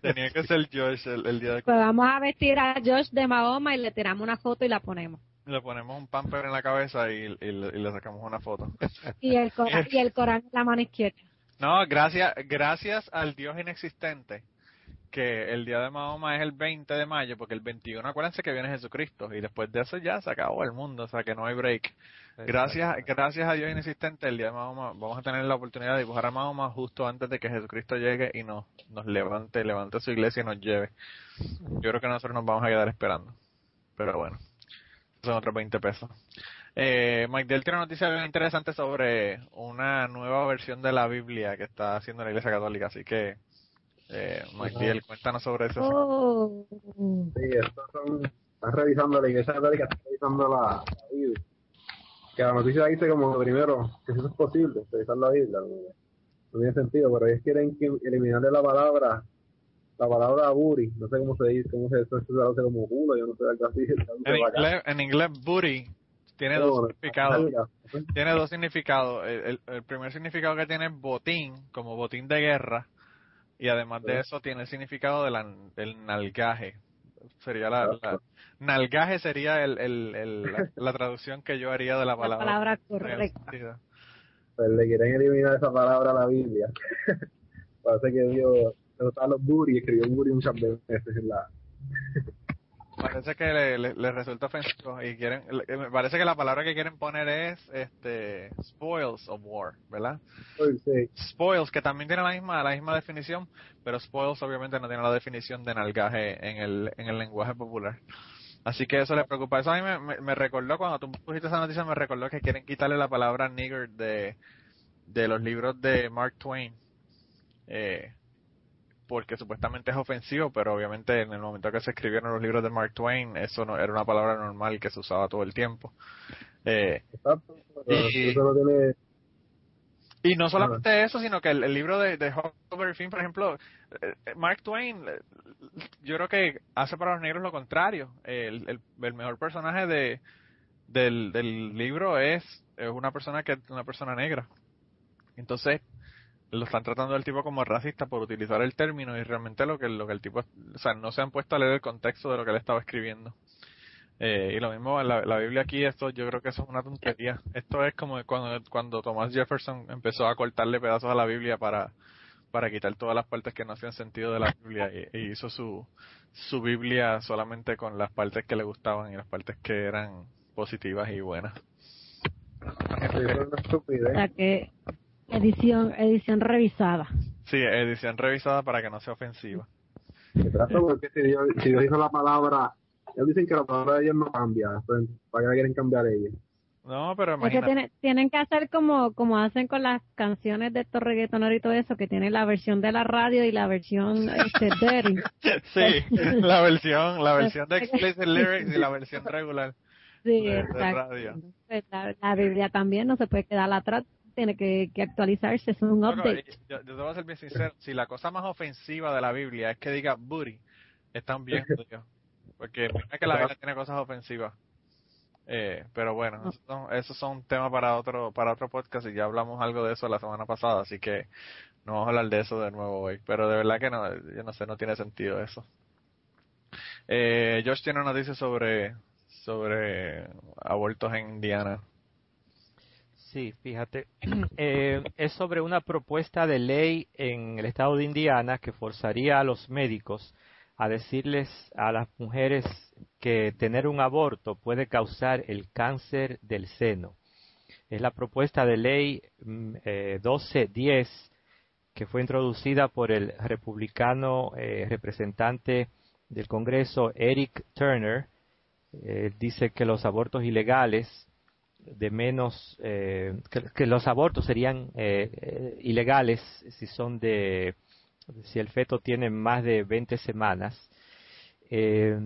Tenía que ser Josh el, el día de Pues vamos a vestir a Josh de Mahoma y le tiramos una foto y la ponemos. le ponemos un pamper en la cabeza y, y, le- y le sacamos una foto. Y el, Corán, y el Corán en la mano izquierda. No, gracias, gracias al Dios inexistente que el día de Mahoma es el 20 de mayo, porque el 21, acuérdense que viene Jesucristo y después de eso ya se acabó el mundo, o sea que no hay break. Gracias, gracias a Dios inexistente, el día de Mahoma vamos a tener la oportunidad de dibujar a Mahoma justo antes de que Jesucristo llegue y nos, nos levante, levante su iglesia y nos lleve. Yo creo que nosotros nos vamos a quedar esperando. Pero bueno, son otros 20 pesos. Eh, Mike Del tiene una noticia bien interesante sobre una nueva versión de la Biblia que está haciendo la Iglesia Católica, así que eh. Del, cuéntanos sobre eso. Oh. Sí, estos son, están revisando la iglesia católica, está revisando la, la Biblia. Que la noticia dice como primero, que si eso es posible, revisar la Biblia, no, no tiene sentido, pero ellos quieren que eliminarle la palabra, la palabra buri, no sé cómo se dice, cómo se, eso se traduce como culo, yo no sé, algo así. En inglés, en inglés booty tiene dos significados. Tiene dos significados. El, el- el primer significado que tiene es botín, como botín de guerra, y además de eso tiene el significado de la- del nalgaje. Sería la, la- nalgaje sería el, el, el- la, la traducción que yo haría de la La palabra. palabra correcta. Pues le quieren eliminar esa palabra a la Biblia. Parece que Dios, los buri, escribió buri muchas veces en la, Parece que le, le- le resulta ofensivo y quieren, me parece que la palabra que quieren poner es este spoils of war, ¿verdad? Sí. Spoils, que también tiene la misma, la misma definición, pero spoils obviamente no tiene la definición de nalgaje en el, en el lenguaje popular. Así que eso le preocupa. Eso a mí me, me, me recordó, cuando tú pusiste esa noticia, me recordó que quieren quitarle la palabra nigger de, de los libros de Mark Twain. Eh, porque supuestamente es ofensivo, pero obviamente en el momento que se escribieron los libros de Mark Twain, eso no era una palabra normal que se usaba todo el tiempo. Eh, Exacto. Y- no tiene, Y no solamente eso, sino que el, el libro de, de Huckleberry Finn, por ejemplo, eh, Mark Twain, eh, yo creo que hace para los negros lo contrario. El, el, el mejor personaje de, del, del libro es, es una persona que es una persona negra. Entonces, lo están tratando del tipo como racista por utilizar el término y realmente lo que, lo que el tipo, o sea, no se han puesto a leer el contexto de lo que él estaba escribiendo. Eh, y lo mismo, la, la Biblia aquí, esto yo creo que eso es una tontería. Esto es como cuando, cuando Thomas Jefferson empezó a cortarle pedazos a la Biblia para, para quitar todas las partes que no hacían sentido de la Biblia y, y hizo su, su Biblia solamente con las partes que le gustaban y las partes que eran positivas y buenas. Sí, es una O estupidez. sea que edición edición revisada. Sí, edición revisada para que no sea ofensiva. Se trata porque si Dios, si Dios dijo la palabra, ellos dicen que la palabra de ellos no cambia, pues, ¿para qué la quieren cambiar ellos? No, pero Es que imagínate. tiene- tienen que hacer como como hacen con las canciones de estos reggaetoneros y todo eso, que tienen la versión de la radio y la versión este, dirty. Sí, la versión, la versión de explicit lyrics y la versión regular. Sí, de- de exacto. radio. La, la Biblia también no se puede quedar atrás, tiene que, que actualizarse, es un Bueno, update. yo, yo te voy a ser bien sincero, si la cosa más ofensiva de la Biblia es que diga booty, están bien jodidos. Porque mira que la Biblia tiene cosas ofensivas. Eh, pero bueno, esos son, esos son temas para otro para otro podcast y ya hablamos algo de eso la semana pasada, así que no vamos a hablar de eso de nuevo hoy. Pero de verdad que no, yo no sé, no tiene sentido eso. Eh, Josh tiene una noticia sobre sobre abortos en Indiana. Sí, fíjate, eh, es sobre una propuesta de ley en el estado de Indiana que forzaría a los médicos a decirles a las mujeres que tener un aborto puede causar el cáncer del seno. Es la propuesta de ley mm, eh, 1210 que fue introducida por el republicano eh, representante del Congreso Eric Turner. Eh, dice que los abortos ilegales de menos eh, que, los abortos serían eh, eh, ilegales si son de si el feto tiene más de 20 semanas. Eh,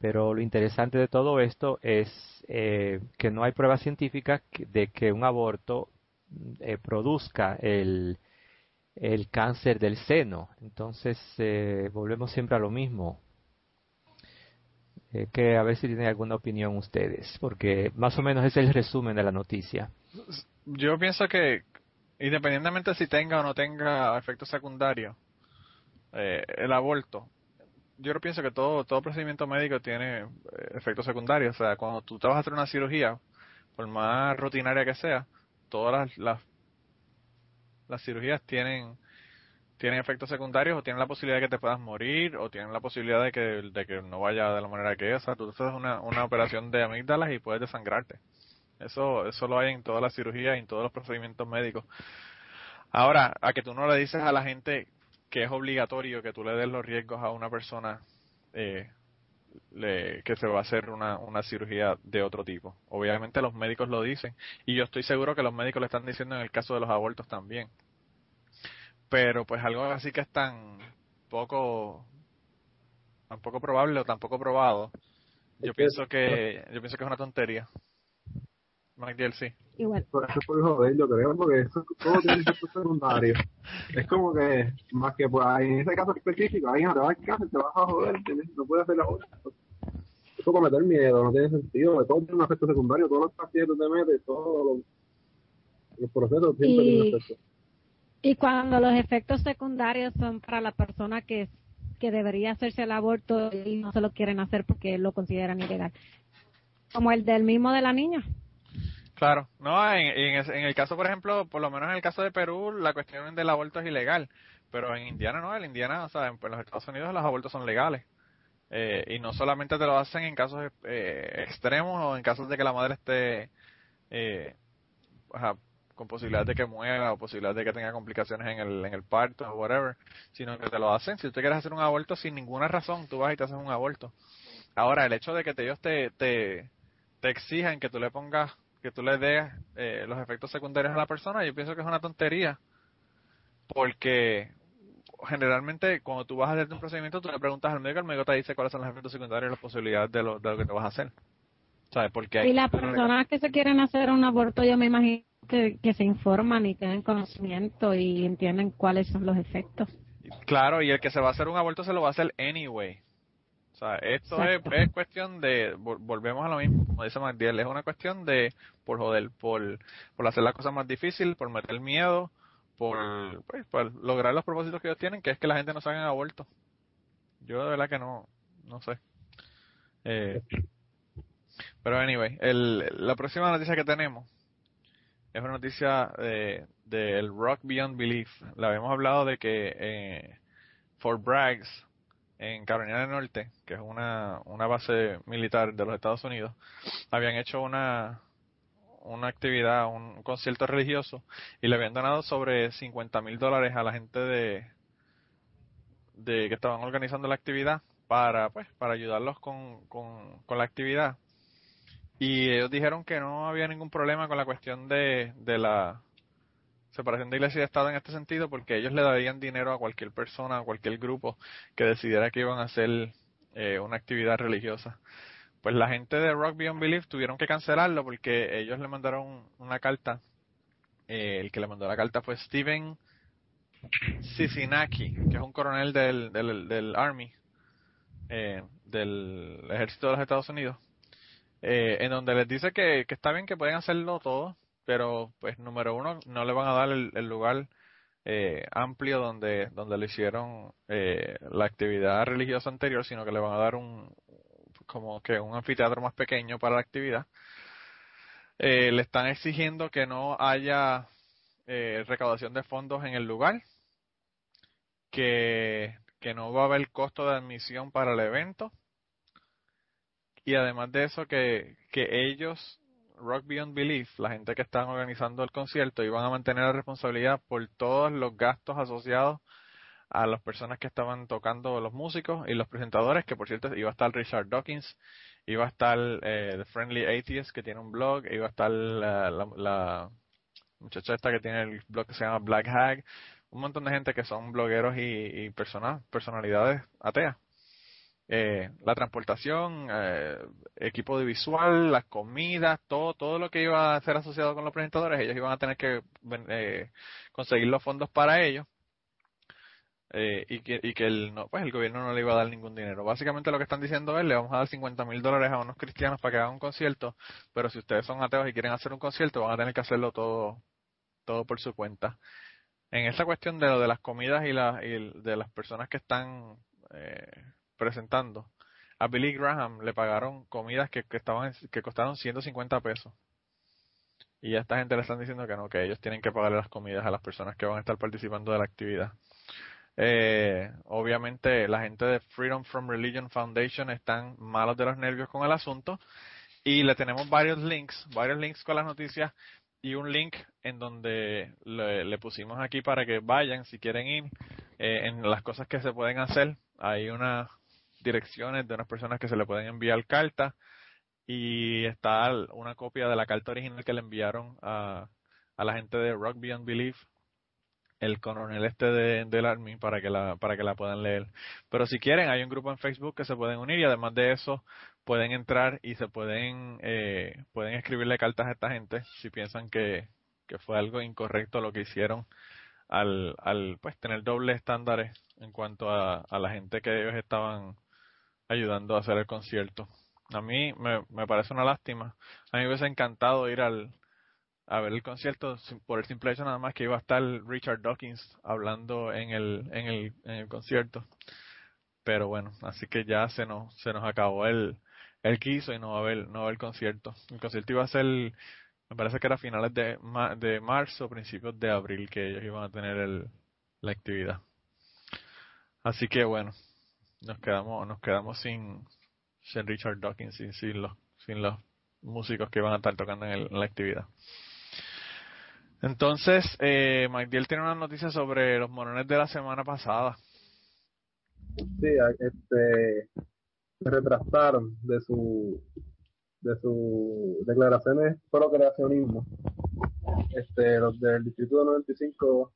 pero lo interesante de todo esto es eh, que no hay pruebas científicas de que un aborto produzca el, el cáncer del seno. Entonces volvemos siempre a lo mismo eh, que a ver si tienen alguna opinión ustedes, porque más o menos es el resumen de la noticia. Yo pienso que independientemente si tenga o no tenga efectos secundarios, eh, el aborto, yo pienso que todo todo procedimiento médico tiene eh, efectos secundarios. O sea, cuando tú te vas a hacer una cirugía, por más rutinaria que sea, todas las, las, las cirugías tienen tienen efectos secundarios o tienen la posibilidad de que te puedas morir o tienen la posibilidad de que, de que no vaya de la manera que es. O sea, tú haces una, una operación de amígdalas y puedes desangrarte. Eso, eso lo hay en todas las cirugías y en todos los procedimientos médicos. Ahora, a que tú no le dices a la gente que es obligatorio que tú le des los riesgos a una persona eh, le- que se va a hacer una, una cirugía de otro tipo. Obviamente los médicos lo dicen y yo estoy seguro que los médicos lo están diciendo en el caso de los abortos también. Pero pues algo así que es tan poco tan poco probable o tan poco probado, yo que- pienso que yo pienso que es una tontería. Magdiel, sí. Igual. Por eso es por joder, yo creo, porque eso todo tiene efectos secundarios. Es como que, más que pues, en ese caso específico, ahí no te vas a casa, te vas a joder, no puedes hacer la otra. Eso como meter miedo, no tiene sentido, porque todo tiene un efecto secundario, todos los pacientes te metes, todos los, los procesos siempre Y- tienen efectos. Y cuando los efectos secundarios son para la persona que, que debería hacerse el aborto y no se lo quieren hacer porque lo consideran ilegal. Como el del mismo de la niña. Claro, no, en, en, el caso, por ejemplo, por lo menos en el caso de Perú, la cuestión del aborto es ilegal, pero en Indiana no, en Indiana, o sea, en, los Estados Unidos los abortos son legales. Eh, y no solamente te lo hacen en casos eh, extremos o en casos de que la madre esté eh, ajá, con posibilidad de que muera o posibilidad de que tenga complicaciones en el, en el parto o whatever, sino que te lo hacen. Si tú quieres hacer un aborto sin ninguna razón, tú vas y te haces un aborto. Ahora, el hecho de que ellos te, te, te exijan que tú le pongas, que tú le des eh, los efectos secundarios a la persona, yo pienso que es una tontería. Porque generalmente cuando tú vas a hacerte un procedimiento, tú le preguntas al médico, el médico te dice cuáles son los efectos secundarios y las posibilidades de lo, de lo que te vas a hacer. ¿Sabes? Porque hay Y las personas que se quieren hacer un aborto, yo me imagino que, que se informan y tienen conocimiento y entienden cuáles son los efectos. Claro, y el que se va a hacer un aborto se lo va a hacer anyway. O sea, esto es, cuestión de, vol- volvemos a lo mismo, como dice Magdiel, es una cuestión de, por joder, por, por hacer las cosas más difíciles, por meter miedo, por, pues, por lograr los propósitos que ellos tienen, que es que la gente no se haga aborto. Yo de verdad que no, no sé. Eh, pero anyway, el, la próxima noticia que tenemos es una noticia de, del Rock Beyond Belief. Le habíamos hablado de que eh, Fort Braggs, en Carolina del Norte, que es una, una base militar de los Estados Unidos, habían hecho una, una actividad, un concierto religioso, y le habían donado sobre 50 mil dólares a la gente de, de que estaban organizando la actividad para, pues, para ayudarlos con, con, con la actividad. Y ellos dijeron que no había ningún problema con la cuestión de, la separación de iglesia y Estado en este sentido, porque ellos le darían dinero a cualquier persona, a cualquier grupo que decidiera que iban a hacer eh, una actividad religiosa. Pues la gente de Rock Beyond Belief tuvieron que cancelarlo porque ellos le mandaron una carta. Eh, el que le mandó la carta fue Steven Cincinnati, que es un coronel del Army, eh, del ejército de los Estados Unidos eh, en donde les dice que, está bien que pueden hacerlo todo, pero pues número uno no le van a dar el, el lugar eh, amplio donde donde le hicieron eh, la actividad religiosa anterior, sino que le van a dar un como que un anfiteatro más pequeño para la actividad. Eh, le están exigiendo que no haya eh, recaudación de fondos en el lugar, que, que no va a haber costo de admisión para el evento y además de eso que, que ellos, Rock Beyond Belief, la gente que están organizando el concierto, iban a mantener la responsabilidad por todos los gastos asociados a las personas que estaban tocando los músicos y los presentadores, que por cierto iba a estar Richard Dawkins, iba a estar eh, The Friendly Atheist, que tiene un blog, iba a estar la, la, la muchacha esta que tiene el blog que se llama Black Hag, un montón de gente que son blogueros y, y personas, personalidades ateas eh, la transportación, eh, equipo de visual, las comidas, todo, todo lo que iba a ser asociado con los presentadores, ellos iban a tener que eh, conseguir los fondos para ello. Eh, y que, y que el, no, pues el gobierno no le iba a dar ningún dinero. Básicamente lo que están diciendo es, le vamos a dar 50 mil dólares a unos cristianos para que hagan un concierto, pero si ustedes son ateos y quieren hacer un concierto, van a tener que hacerlo todo, todo por su cuenta. En esta cuestión de lo de las comidas y, la, y de las personas que están eh, presentando, a Billy Graham le pagaron comidas que, que estaban que costaron 150 pesos. Y a esta gente le están diciendo que no, que ellos tienen que pagarle las comidas a las personas que van a estar participando de la actividad. Eh, obviamente la gente de Freedom from Religion Foundation están malos de los nervios con el asunto y le tenemos varios links, varios links con las noticias y un link en donde le, pusimos aquí para que vayan si quieren ir eh, en las cosas que se pueden hacer. Hay una direcciones de unas personas que se le pueden enviar cartas y está una copia de la carta original que le enviaron a, a la gente de Rock Beyond Belief el coronel este de, del Army para que la para que la puedan leer. Pero si quieren hay un grupo en Facebook que se pueden unir y además de eso pueden entrar y se pueden eh, pueden escribirle cartas a esta gente si piensan que, que fue algo incorrecto lo que hicieron al, al pues tener dobles estándares en cuanto a, a la gente que ellos estaban ayudando a hacer el concierto. A mí me, me parece una lástima. A mí me hubiese encantado ir al a ver el concierto por el simple hecho nada más que iba a estar Richard Dawkins hablando en el en el en el concierto. Pero bueno, así que ya se nos se nos acabó el el quiso y no va a haber no va a haber concierto. El concierto iba a ser me parece que era a finales de de marzo, principios de abril que ellos iban a tener el la actividad. Así que bueno, nos quedamos nos quedamos sin sin Richard Dawkins sin, sin los sin los músicos que van a estar tocando en, el, la actividad. Entonces eh, Mike tiene una noticia sobre los morones de la semana pasada. Sí, este, se retrasaron de su de sus declaraciones pro creacionismo. Este, los del distrito 95,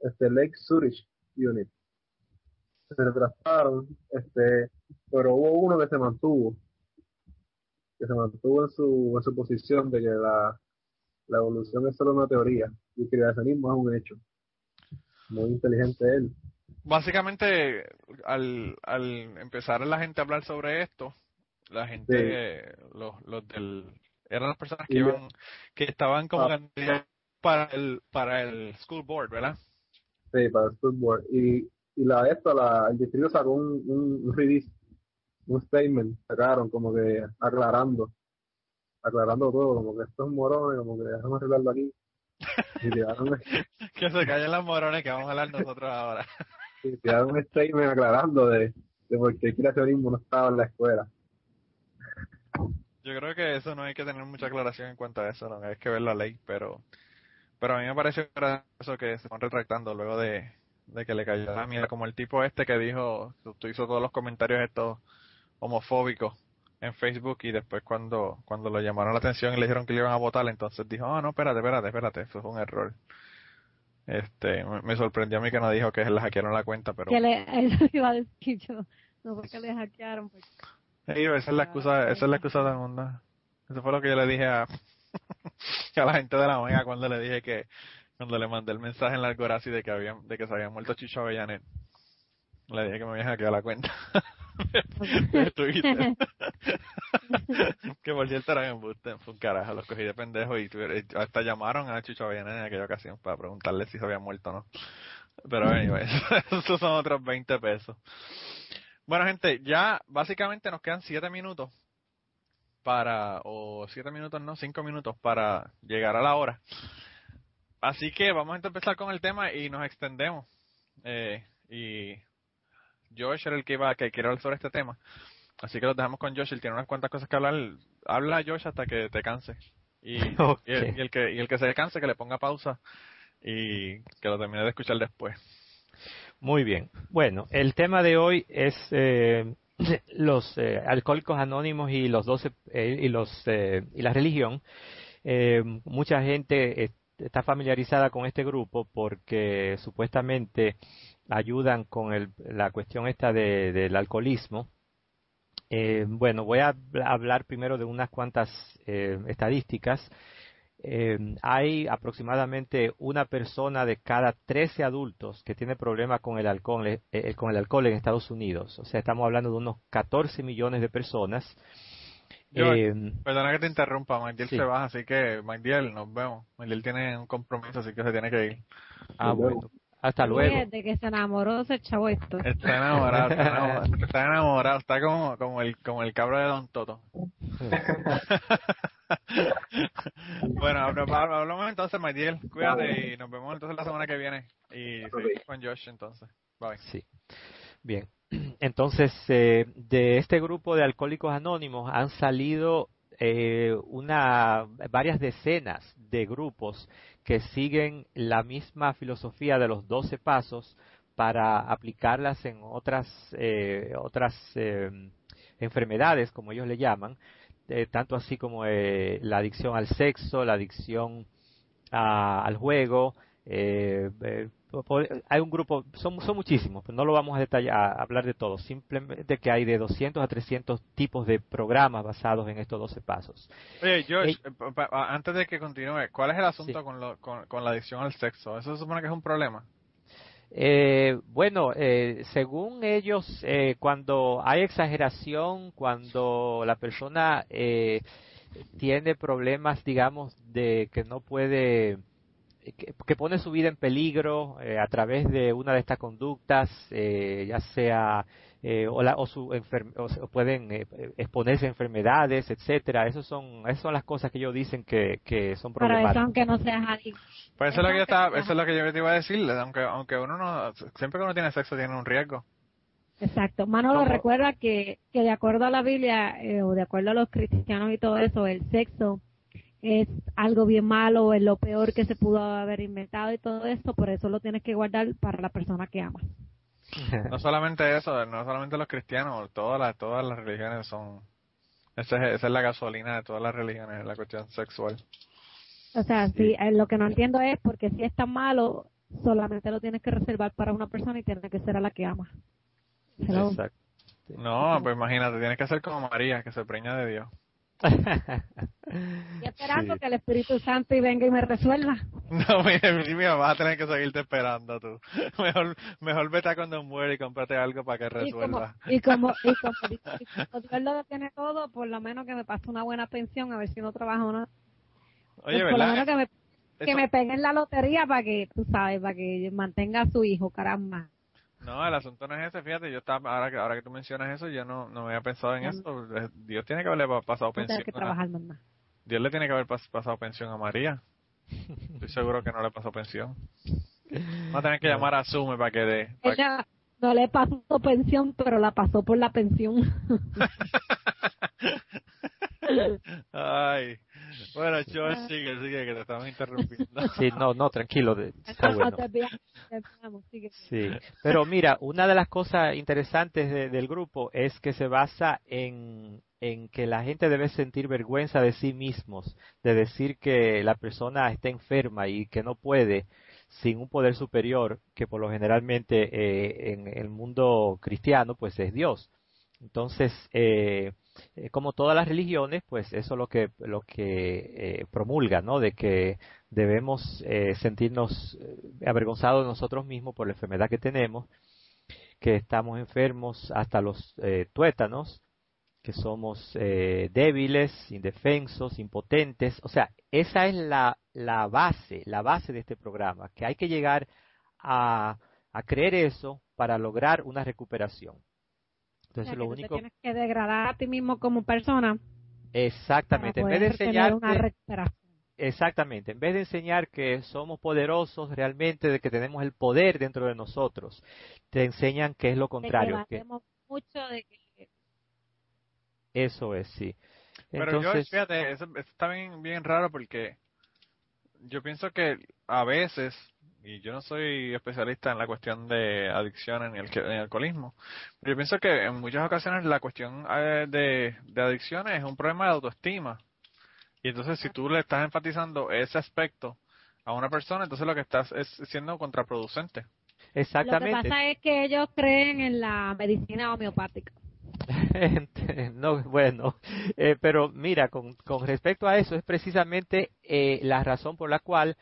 este Lake Zurich Unit se retrasaron, este, pero hubo uno que se mantuvo, que se mantuvo en su, en su posición de que la, la evolución es solo una teoría y el creacionismo es un hecho. Muy inteligente él. básicamente al, al empezar la gente a hablar sobre esto la gente los los del eran las personas que iban que estaban como Ah. candidatos para el para el school board verdad Sí, para el fútbol. Y, y la esta, la, el distrito sacó un, un, un release, un statement, sacaron como que aclarando aclarando todo, como que estos morones, como que déjame arreglarlo aquí. Y tiraron, Que se callen las morones que vamos a hablar nosotros ahora. y tiraron un statement aclarando de, de por qué el creacionismo no estaba en la escuela. Yo creo que eso no hay que tener mucha aclaración en cuanto a eso, no hay que ver la ley, pero pero a mí me pareció eso que se van retractando luego de, de que le cayó la mierda, como el tipo este que dijo, tú hizo todos los comentarios estos homofóbicos en Facebook y después cuando cuando lo llamaron la atención y le dijeron que le iban a votar, entonces dijo, ah, no, espérate, espérate, espérate, eso es un error. Este, me, me sorprendió a mí que no dijo que le hackearon la cuenta, pero Que le, eso iba a decir yo. No fue que le hackearon. Pues. Sí, esa es la excusa, esa es la excusa del mundo. Eso fue lo que yo le dije a, a la gente de la Omega cuando le dije que, cuando le mandé el mensaje en la Algorazi de que habían, de que se había muerto Chicho Avellanet. Le dije que me había hackeado la cuenta. de Twitter. que por cierto era un embuste, fue un carajo, los cogí de pendejo y y hasta llamaron a Chicho Avellanet en aquella ocasión para preguntarle si se había muerto o no. Pero anyway, esos son otros 20 pesos. Bueno, gente, ya básicamente nos quedan 7 minutos para, o 7 minutos, no, 5 minutos para llegar a la hora. Así que vamos a empezar con el tema y nos extendemos. Eh, y Josh era el que iba, que quiere hablar sobre este tema. Así que lo dejamos con Josh, él tiene unas cuantas cosas que hablar. Habla Josh hasta que te canse. Y, el, y el que, y el que se canse, que le ponga pausa y que lo termine de escuchar después. Muy bien. Bueno, el tema de hoy es eh, los eh, alcohólicos anónimos y los 12 eh, y los eh, y la religión. Eh, mucha gente eh, está familiarizada con este grupo porque supuestamente ayudan con el- la cuestión esta de- del alcoholismo. Eh, bueno, voy a habl- hablar primero de unas cuantas eh, estadísticas. Eh, hay aproximadamente una persona de cada 13 adultos que tiene problemas con el alcohol, eh, eh, con el alcohol en Estados Unidos. O sea, estamos hablando de unos 14 millones de personas. Yo- Eh, Perdona que te interrumpa, Magdiel Sí. se va, así que Magdiel, nos vemos. Magdiel tiene un compromiso, así que se tiene que ir. ah, bueno. Hasta luego. Desde que se enamoró ese chavo esto. Está enamorado, está enamorado, está, enamorado, está como, como el, como el cabro de Don Toto. bueno, habl- habl- hablamos entonces, Magdiel, cuídate y nos vemos entonces la semana que viene. Y seguimos con Josh entonces. Bye. Sí. Bien. Entonces, eh, de este grupo de alcohólicos anónimos han salido eh, una, varias decenas de grupos que siguen la misma filosofía de los 12 pasos para aplicarlas en otras, eh, otras eh, enfermedades, como ellos le llaman, eh, tanto así como eh, la adicción al sexo, la adicción a- al juego, eh, eh, hay un grupo, son, son muchísimos, pero no lo vamos a detallar, a hablar de todos, simplemente que hay de 200 a 300 tipos de programas basados en estos 12 pasos. Oye, Ey. eh, antes de que continúe, ¿cuál es el asunto Sí. con, lo, con, con la adicción al sexo? ¿Eso se supone que es un problema? Eh, bueno, eh, según ellos, eh, cuando hay exageración, cuando la persona eh, tiene problemas, digamos, de que no puede, que, que pone su vida en peligro eh, a través de una de estas conductas, eh, ya sea eh, o, la- o su enfer- o pueden eh, exponerse a enfermedades, etcétera. Esas son, esas son las cosas que ellos dicen que, que son Para eso, problemáticas. aunque no seas adicto. Pues eso es lo que yo Exacto, estaba, ajá. eso es lo que yo te iba a decir, aunque, aunque uno no, siempre que uno tiene sexo tiene un riesgo. Exacto. Manolo ¿Cómo? recuerda que, que de acuerdo a la Biblia eh, o de acuerdo a los cristianos y todo eso, el sexo es algo bien malo, es lo peor que se pudo haber inventado y todo eso, por eso lo tienes que guardar para la persona que amas. No solamente eso, no solamente los cristianos, todas las, todas las religiones son, esa es, esa es la gasolina de todas las religiones, la cuestión sexual. O sea, si eh, lo que no entiendo es porque si es tan malo, solamente lo tienes que reservar para una persona y tiene que ser a la que amas. Exacto. No, pues imagínate, tienes que ser como María, que se preña de Dios. Y esperando Sí. que el Espíritu Santo y venga y me resuelva. No, mira, mira, vas a tener que seguirte esperando tú. Mejor, mejor vete a cuando muere y cómprate algo para que Y como, resuelva. y como, y como, y como Dios lo tiene todo, por lo menos que me pase una buena pensión, a ver si no trabajo o no. Oye, Pues por lo menos ¿verdad? que me, que Eso- me peguen la lotería para que, tú sabes, para que mantenga a su hijo, caramba. No, el asunto no es ese, fíjate, yo estaba, ahora que, ahora que tú mencionas eso, yo no, no había pensado en eso. Eh, Dios tiene que haberle pa- pasado pensión. que a- trabajar más nada. Dios le tiene que haber pas- pasado pensión a María. Estoy seguro que no le pasó pensión. Va a tener que llamar a Sume para que dé. Ella no le pasó pensión, pero la pasó por la pensión. Ay. Bueno, George, sigue, sigue, que te estamos interrumpiendo. Sí, no, no, tranquilo, de- está No bueno. Sí, pero mira, una de las cosas interesantes de- del grupo es que se basa en, en que la gente debe sentir vergüenza de sí mismos, de decir que la persona está enferma y que no puede sin un poder superior, que por lo generalmente eh, en el mundo cristiano pues es Dios. Entonces, eh, eh, como todas las religiones, pues eso es lo que, lo que eh, promulga, ¿no? De que debemos eh, sentirnos eh, avergonzados de nosotros mismos por la enfermedad que tenemos, que estamos enfermos hasta los eh, tuétanos, que somos débiles, indefensos, impotentes. O sea, esa es la, la base, la base de este programa, que hay que llegar a, a creer eso para lograr una recuperación. O sea, Entonces, que lo tú te único, tienes que degradar a ti mismo como persona exactamente, en vez de recuperación. Exactamente, en vez de enseñar que somos poderosos realmente, de que tenemos el poder dentro de nosotros, te enseñan que es lo De que contrario, que valemos mucho, de que eso es, sí. Pero Entonces, fíjate, eso, eso está bien, bien raro porque yo pienso que a veces, y yo no soy especialista en la cuestión de adicciones ni el, en el alcoholismo, pero yo pienso que en muchas ocasiones la cuestión eh, de, de adicciones es un problema de autoestima. Y entonces si tú le estás enfatizando ese aspecto a una persona, entonces lo que estás es siendo contraproducente. lo que exactamente. pasa es que ellos creen en la medicina homeopática. no, bueno, eh, pero mira, con, con respecto a eso, es precisamente eh, la razón por la cual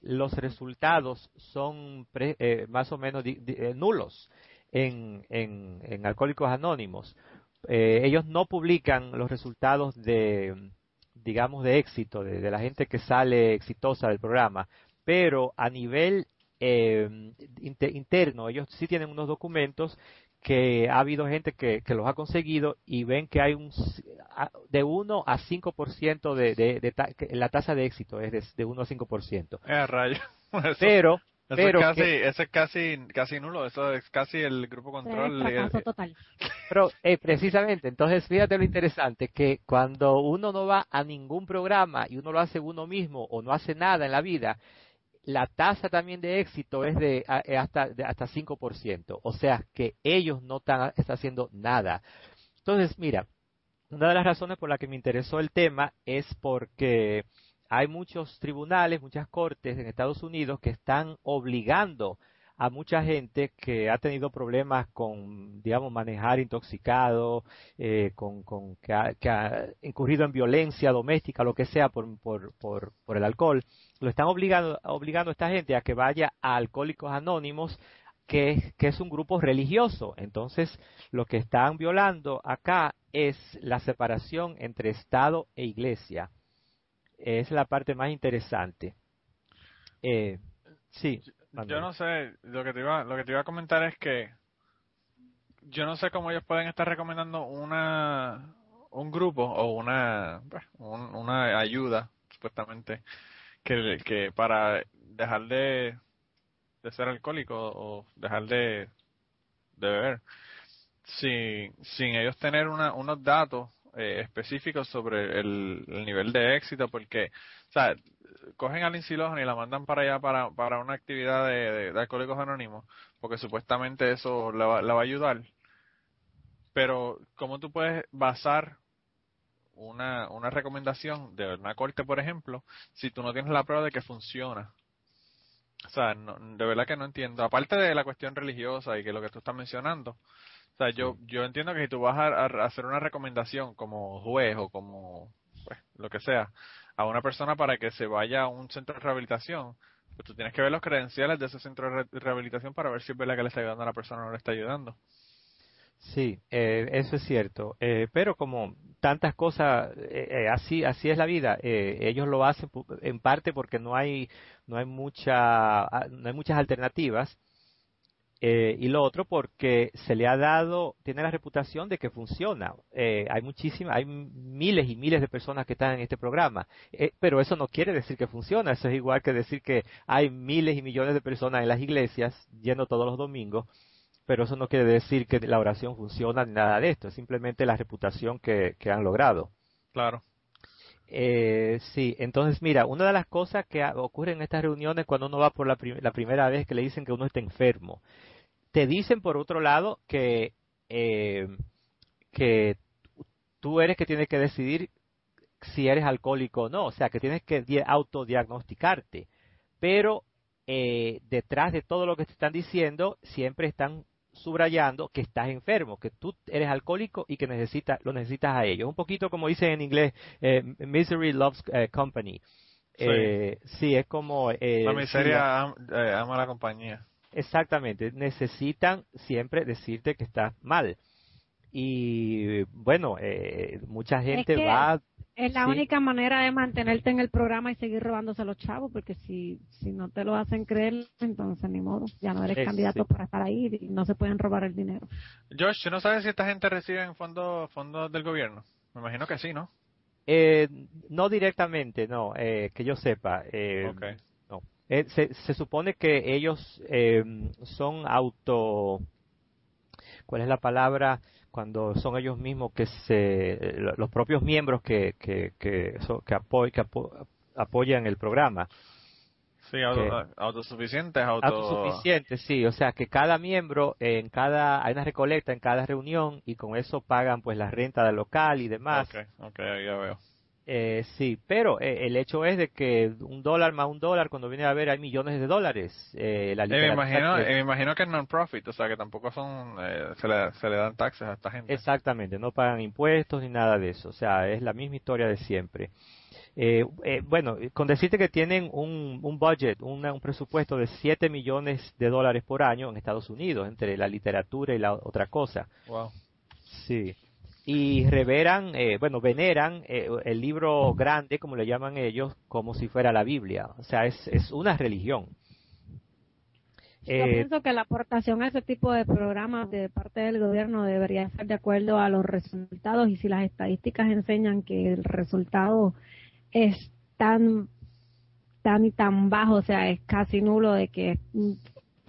los resultados son pre- eh, más o menos eh, nulos en, en, en Alcohólicos Anónimos. Eh, ellos no publican los resultados de, digamos, de éxito, de, de la gente que sale exitosa del programa, pero a nivel eh, inte- interno, ellos sí tienen unos documentos que ha habido gente que, que los ha conseguido y ven que hay un de 1 a 5% de, de, de ta- que la tasa de éxito es de, de 1 a 5%. Eh, rayo. Eso, Pero, eso pero es, casi, que- eso es casi, casi nulo, eso es casi el grupo Es control. eh, fracaso total. Pero eh, precisamente, entonces fíjate lo interesante, que cuando uno no va a ningún programa y uno lo hace uno mismo o no hace nada en la vida, la tasa también de éxito es de eh, hasta de hasta 5%, o sea que ellos no están, están haciendo nada. Entonces, mira, una de las razones por la que me interesó el tema es porque hay muchos tribunales, muchas cortes en Estados Unidos que están obligando a mucha gente que ha tenido problemas con, digamos, manejar intoxicado, eh, con, con que, ha, incurrido en violencia doméstica, lo que sea, por, por, por, por el alcohol, lo están obligando, obligando a esta gente a que vaya a Alcohólicos Anónimos, que, que es un grupo religioso. Entonces, lo que están violando acá es la separación entre Estado e Iglesia. Es la parte más interesante. Eh, sí. Yo no sé, lo que te iba, lo que te iba a comentar es que yo no sé cómo ellos pueden estar recomendando una un grupo o una pues, un- una ayuda supuestamente que, que para dejar de, de ser alcohólico o dejar de, de beber sin, sin ellos tener una, unos datos eh, específicos sobre el, el nivel de éxito porque o sea cogen a Lindsay Lohan y la mandan para allá para, para una actividad de, de, de Alcohólicos Anónimos, porque supuestamente eso la la va a ayudar. Pero, ¿cómo tú puedes basar una, una recomendación de una corte, por ejemplo, si tú no tienes la prueba de que funciona? O sea, de verdad que no entiendo. Aparte de la cuestión religiosa y que lo que tú estás mencionando, o sea, yo, yo entiendo que si tú vas a, a hacer una recomendación como juez o como pues, lo que sea, a una persona para que se vaya a un centro de rehabilitación, pues tú tienes que ver los credenciales de ese centro de re- rehabilitación para ver si es verdad que le está ayudando a la persona o no le está ayudando. Sí, eh, eso es cierto. Eh, pero como tantas cosas, eh, eh, así así es la vida. Eh, ellos lo hacen en parte porque no hay no hay mucha ah, no hay muchas alternativas Eh, y lo otro porque se le ha dado, tiene la reputación de que funciona. Eh, hay muchísimas, hay miles y miles de personas que están en este programa, Eh, pero eso no quiere decir que funciona. Eso es igual que decir que hay miles y millones de personas en las iglesias yendo todos los domingos, pero eso no quiere decir que la oración funciona ni nada de esto. Es simplemente la reputación que, que han logrado. Claro. Eh, sí, entonces mira, una de las cosas que ocurre en estas reuniones cuando uno va por la, prim- la primera vez que le dicen que uno está enfermo, te dicen por otro lado que eh, que tú eres que tienes que decidir si eres alcohólico o no, o sea que tienes que di- autodiagnosticarte, pero eh, detrás de todo lo que te están diciendo siempre están subrayando que estás enfermo, que tú eres alcohólico y que necesitas, lo necesitas a ellos. Un poquito como dicen en inglés, eh, Misery Loves eh, Company. Sí. Eh, sí, es como... eh, La miseria am- eh, ama la compañía. Exactamente, necesitan siempre decirte que estás mal. Y bueno, eh, mucha gente que va... Es la Sí. única manera de mantenerte en el programa y seguir robándose a los chavos, porque si, si no te lo hacen creer, entonces ni modo, ya no eres candidato sí. para estar ahí y no se pueden robar el dinero. Josh, ¿tú no sabes si esta gente recibe en fondos fondos del gobierno? Me imagino que sí, ¿no? Eh, no directamente, no, eh, que yo sepa. eh, Ok. no. Eh, se, se supone que ellos eh, son auto... ¿Cuál es la palabra? Cuando son ellos mismos que se... Los propios miembros que, que, que, so- que, apoy- que apo- apoyan el programa. Sí, auto- autosuficientes, auto... Autosuficiente, sí, o sea que cada miembro en cada, hay una recolecta en cada reunión y con eso pagan pues la renta del local y demás. Ok, ok, ya veo. Eh, sí, pero eh, el hecho es de que un dólar más un dólar, cuando viene a ver hay millones de dólares. Eh, la Y me imagino, que- me imagino que es non-profit, o sea que tampoco son, eh, se, le, se le dan taxes a esta gente. Exactamente, no pagan impuestos ni nada de eso, o sea, es la misma historia de siempre. Eh, eh, bueno, con decirte que tienen un, un budget, una- un presupuesto de 7 millones de dólares por año en Estados Unidos, entre la literatura y la otra cosa. Wow. Sí. Y reveran, eh, bueno, veneran eh, el libro grande, como le llaman ellos, como si fuera la Biblia. O sea, es, es una religión. Yo Eh, pienso que la aportación a ese tipo de programas de parte del gobierno debería ser de acuerdo a los resultados y si las estadísticas enseñan que el resultado es tan tan y tan bajo, o sea, es casi nulo de que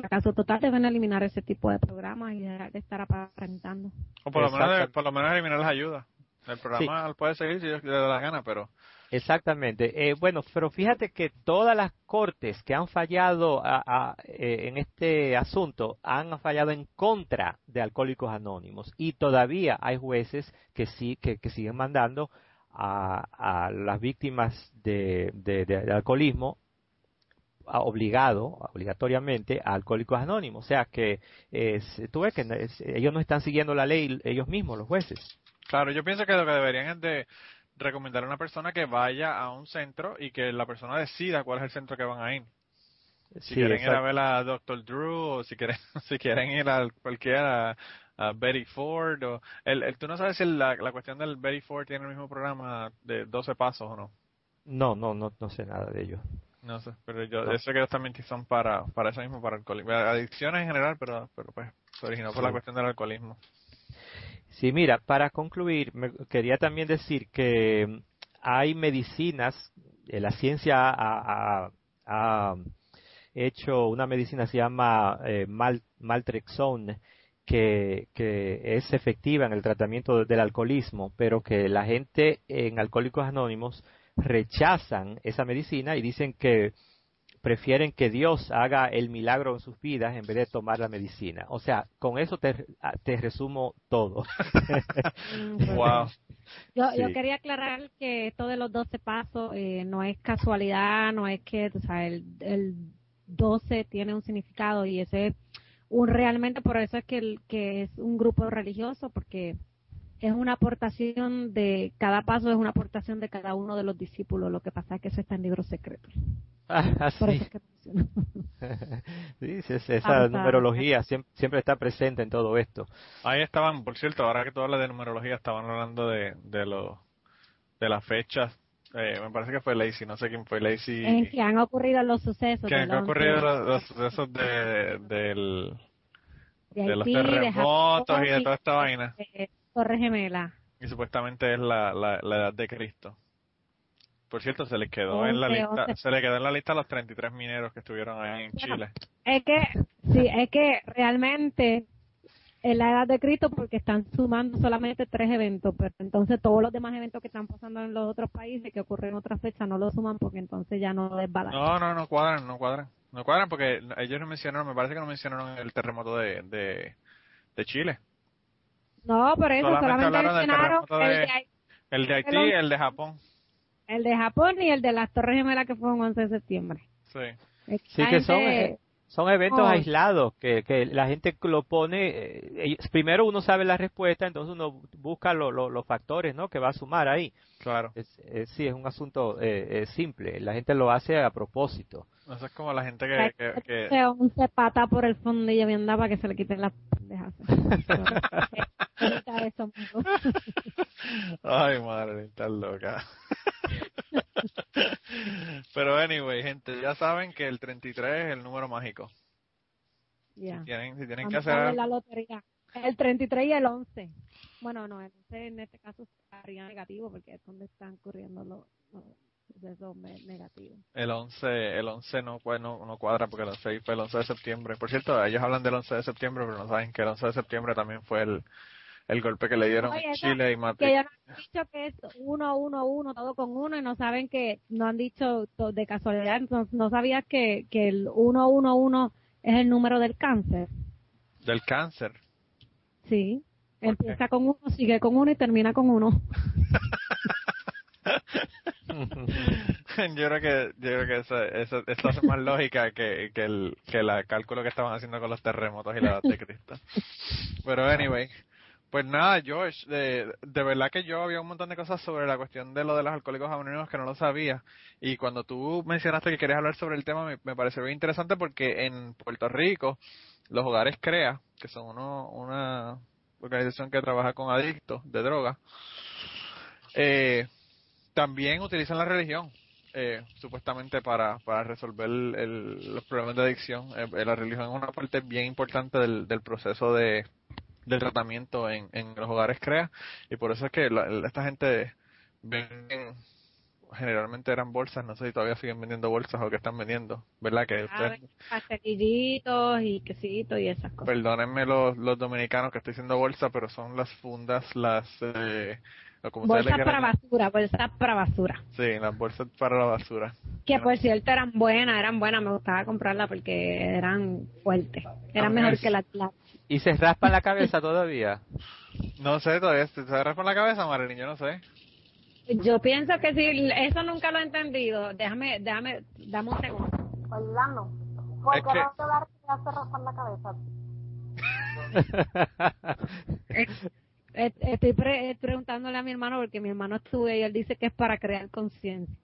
fracaso total, deben eliminar ese tipo de programas y dejar de estar aparentando. O por lo, menos, por lo menos eliminar las ayudas. El programa puede seguir si le da la gana, pero... Exactamente. Eh, bueno, pero fíjate que todas las cortes que han fallado a- a- eh, en este asunto han fallado en contra de Alcohólicos Anónimos y todavía hay jueces que sí que, que siguen mandando a, a las víctimas de, de- de- de alcoholismo obligado, obligatoriamente, a Alcohólicos Anónimos. O sea que eh, tú ves que es- ellos no están siguiendo la ley ellos mismos, los jueces. Claro, yo pienso que lo que deberían es de recomendar a una persona que vaya a un centro y que la persona decida cuál es el centro que van a ir. Si Sí, quieren ir a ver a Dr. Drew o si quieren, si quieren ir a cualquiera, a Betty Ford o... El, el- ¿Tú no sabes si la, la cuestión del Betty Ford tiene el mismo programa de 12 pasos o no? No, no, no, no sé nada de ellos. No sé, pero yo, No. yo sé que ellos también son para, para eso mismo, para alcoholismo. Adicciones en general, pero, pero pues se originó por Sí. la cuestión del alcoholismo. Sí, mira, para concluir, me quería también decir que hay medicinas, eh, la ciencia ha, ha- ha hecho una medicina que se llama eh, mal, maltrexone, que, que es efectiva en el tratamiento del alcoholismo, pero que la gente en Alcohólicos Anónimos rechazan esa medicina y dicen que prefieren que Dios haga el milagro en sus vidas en vez de tomar la medicina. O sea, con eso te, te resumo todo. Wow. Yo, Sí. yo quería aclarar que esto de los 12 pasos eh, no es casualidad, no es que, o sea, el, el 12 tiene un significado y ese es un realmente por eso es que, el, que es un grupo religioso porque es una aportación de cada paso es una aportación de cada uno de los discípulos. Lo que pasa es que eso está en libros secretos. Ah, Por sí. eso es que. Sí, sí, es- esa numerología siempre, siempre está presente en todo esto. Ahí estaban, por cierto, ahora que tú hablas de numerología, estaban hablando de, de, lo, de las fechas. Eh, me parece que fue Lacey, no sé quién fue Lacey. En que han ocurrido los sucesos. que han 11. ocurrido los, los sucesos de, del, de de los terremotos Japón y de toda esta vaina. Torre Gemela. Y supuestamente es la, la, la edad de Cristo. Por cierto, se les quedó en la lista, se le quedó en la lista los 33 mineros que estuvieron ahí en Chile. Es que, sí, es que realmente es la edad de Cristo porque están sumando solamente tres eventos, pero entonces todos los demás eventos que están pasando en los otros países que ocurren en otras fechas no lo suman porque entonces ya no es. No, no, no cuadran, no cuadran. No cuadran porque ellos no mencionaron, me parece que no mencionaron el terremoto de, de, de Chile. No, por eso Solamente solamente hablaron del mencionaron el de- El de Haití y el de Japón. el de Japón y el de las Torres Gemelas que fue el 11 de septiembre. Sí. Sí, que son, eh, son eventos Oh. aislados, que, que la gente lo pone, eh, primero uno sabe la respuesta, entonces uno busca lo- lo- los factores ¿no? que va a sumar ahí. Claro. Es, es- sí, es un asunto eh, eh, simple, la gente lo hace a propósito. Eso es como la gente que, que, que- se once pata por el fondo y lloviendo para que se le quiten las pendejas. Eso. Ay, madre, estás loca. Pero anyway, gente, ya saben que el 33 es el número mágico. Ya. Tienen, si tienen que hacer la lotería. El 33 y el 11. Bueno, no, el 11 en este caso estaría negativo porque es donde están ocurriendo los, los sucesos me- negativos. el 11, el 11 no, cua- no, no cuadra porque el 11 fue el 11 de septiembre. Por cierto, ellos hablan del 11 de septiembre, pero no saben que el 11 de septiembre también fue el, el golpe que le dieron Oye, a eso- Chile y Que Madrid. ellos no han dicho que es 1, 1, 1, todo con 1 y no saben que, no han dicho de casualidad, no, no sabías que, que el 1, 1, 1 es el número del cáncer. Del cáncer. Sí. ¿Por qué? Empieza con 1, sigue con 1 y termina con 1. yo creo que yo creo que eso, eso, hace más lógica que, que el que el cálculo que estaban haciendo con los terremotos y la edad de Cristo. Pero anyway, pues nada, George, de, de verdad que yo había un montón de cosas sobre la cuestión de lo de los alcohólicos anónimos que no lo sabía. Y cuando tú mencionaste que querías hablar sobre el tema, me, me pareció bien interesante porque en Puerto Rico, los hogares CREA, que son uno, una organización que trabaja con adictos de droga, eh, también utilizan la religión eh, supuestamente para, para resolver el- los problemas de adicción. Eh, eh, la religión es una parte bien importante del, del proceso de del tratamiento en, en los hogares CREA y por eso es que la- esta gente venden generalmente eran bolsas, no sé si todavía siguen vendiendo bolsas o que están vendiendo, ¿verdad? Que ustedes- pastelillitos y quesitos y esas cosas. perdónenme los, los dominicanos que estoy diciendo bolsa, pero son las fundas, las eh, como Bolsas para basura, bolsas para basura. Sí, las bolsas para la basura. Que por cierto eran buenas, eran buenas, me gustaba comprarlas porque eran fuertes. Eran mejor que las la, ¿Y se raspa la cabeza todavía? No sé, todavía se con la cabeza, Marilyn, yo no sé. Yo pienso que sí, eso nunca lo he entendido. Déjame, déjame, dame un segundo. Orlando, ¿por Es qué que- no te te hace raspar la cabeza? Eh, eh, Estoy pre- preguntándole a mi hermano porque mi hermano estuve y él dice que es para crear conciencia.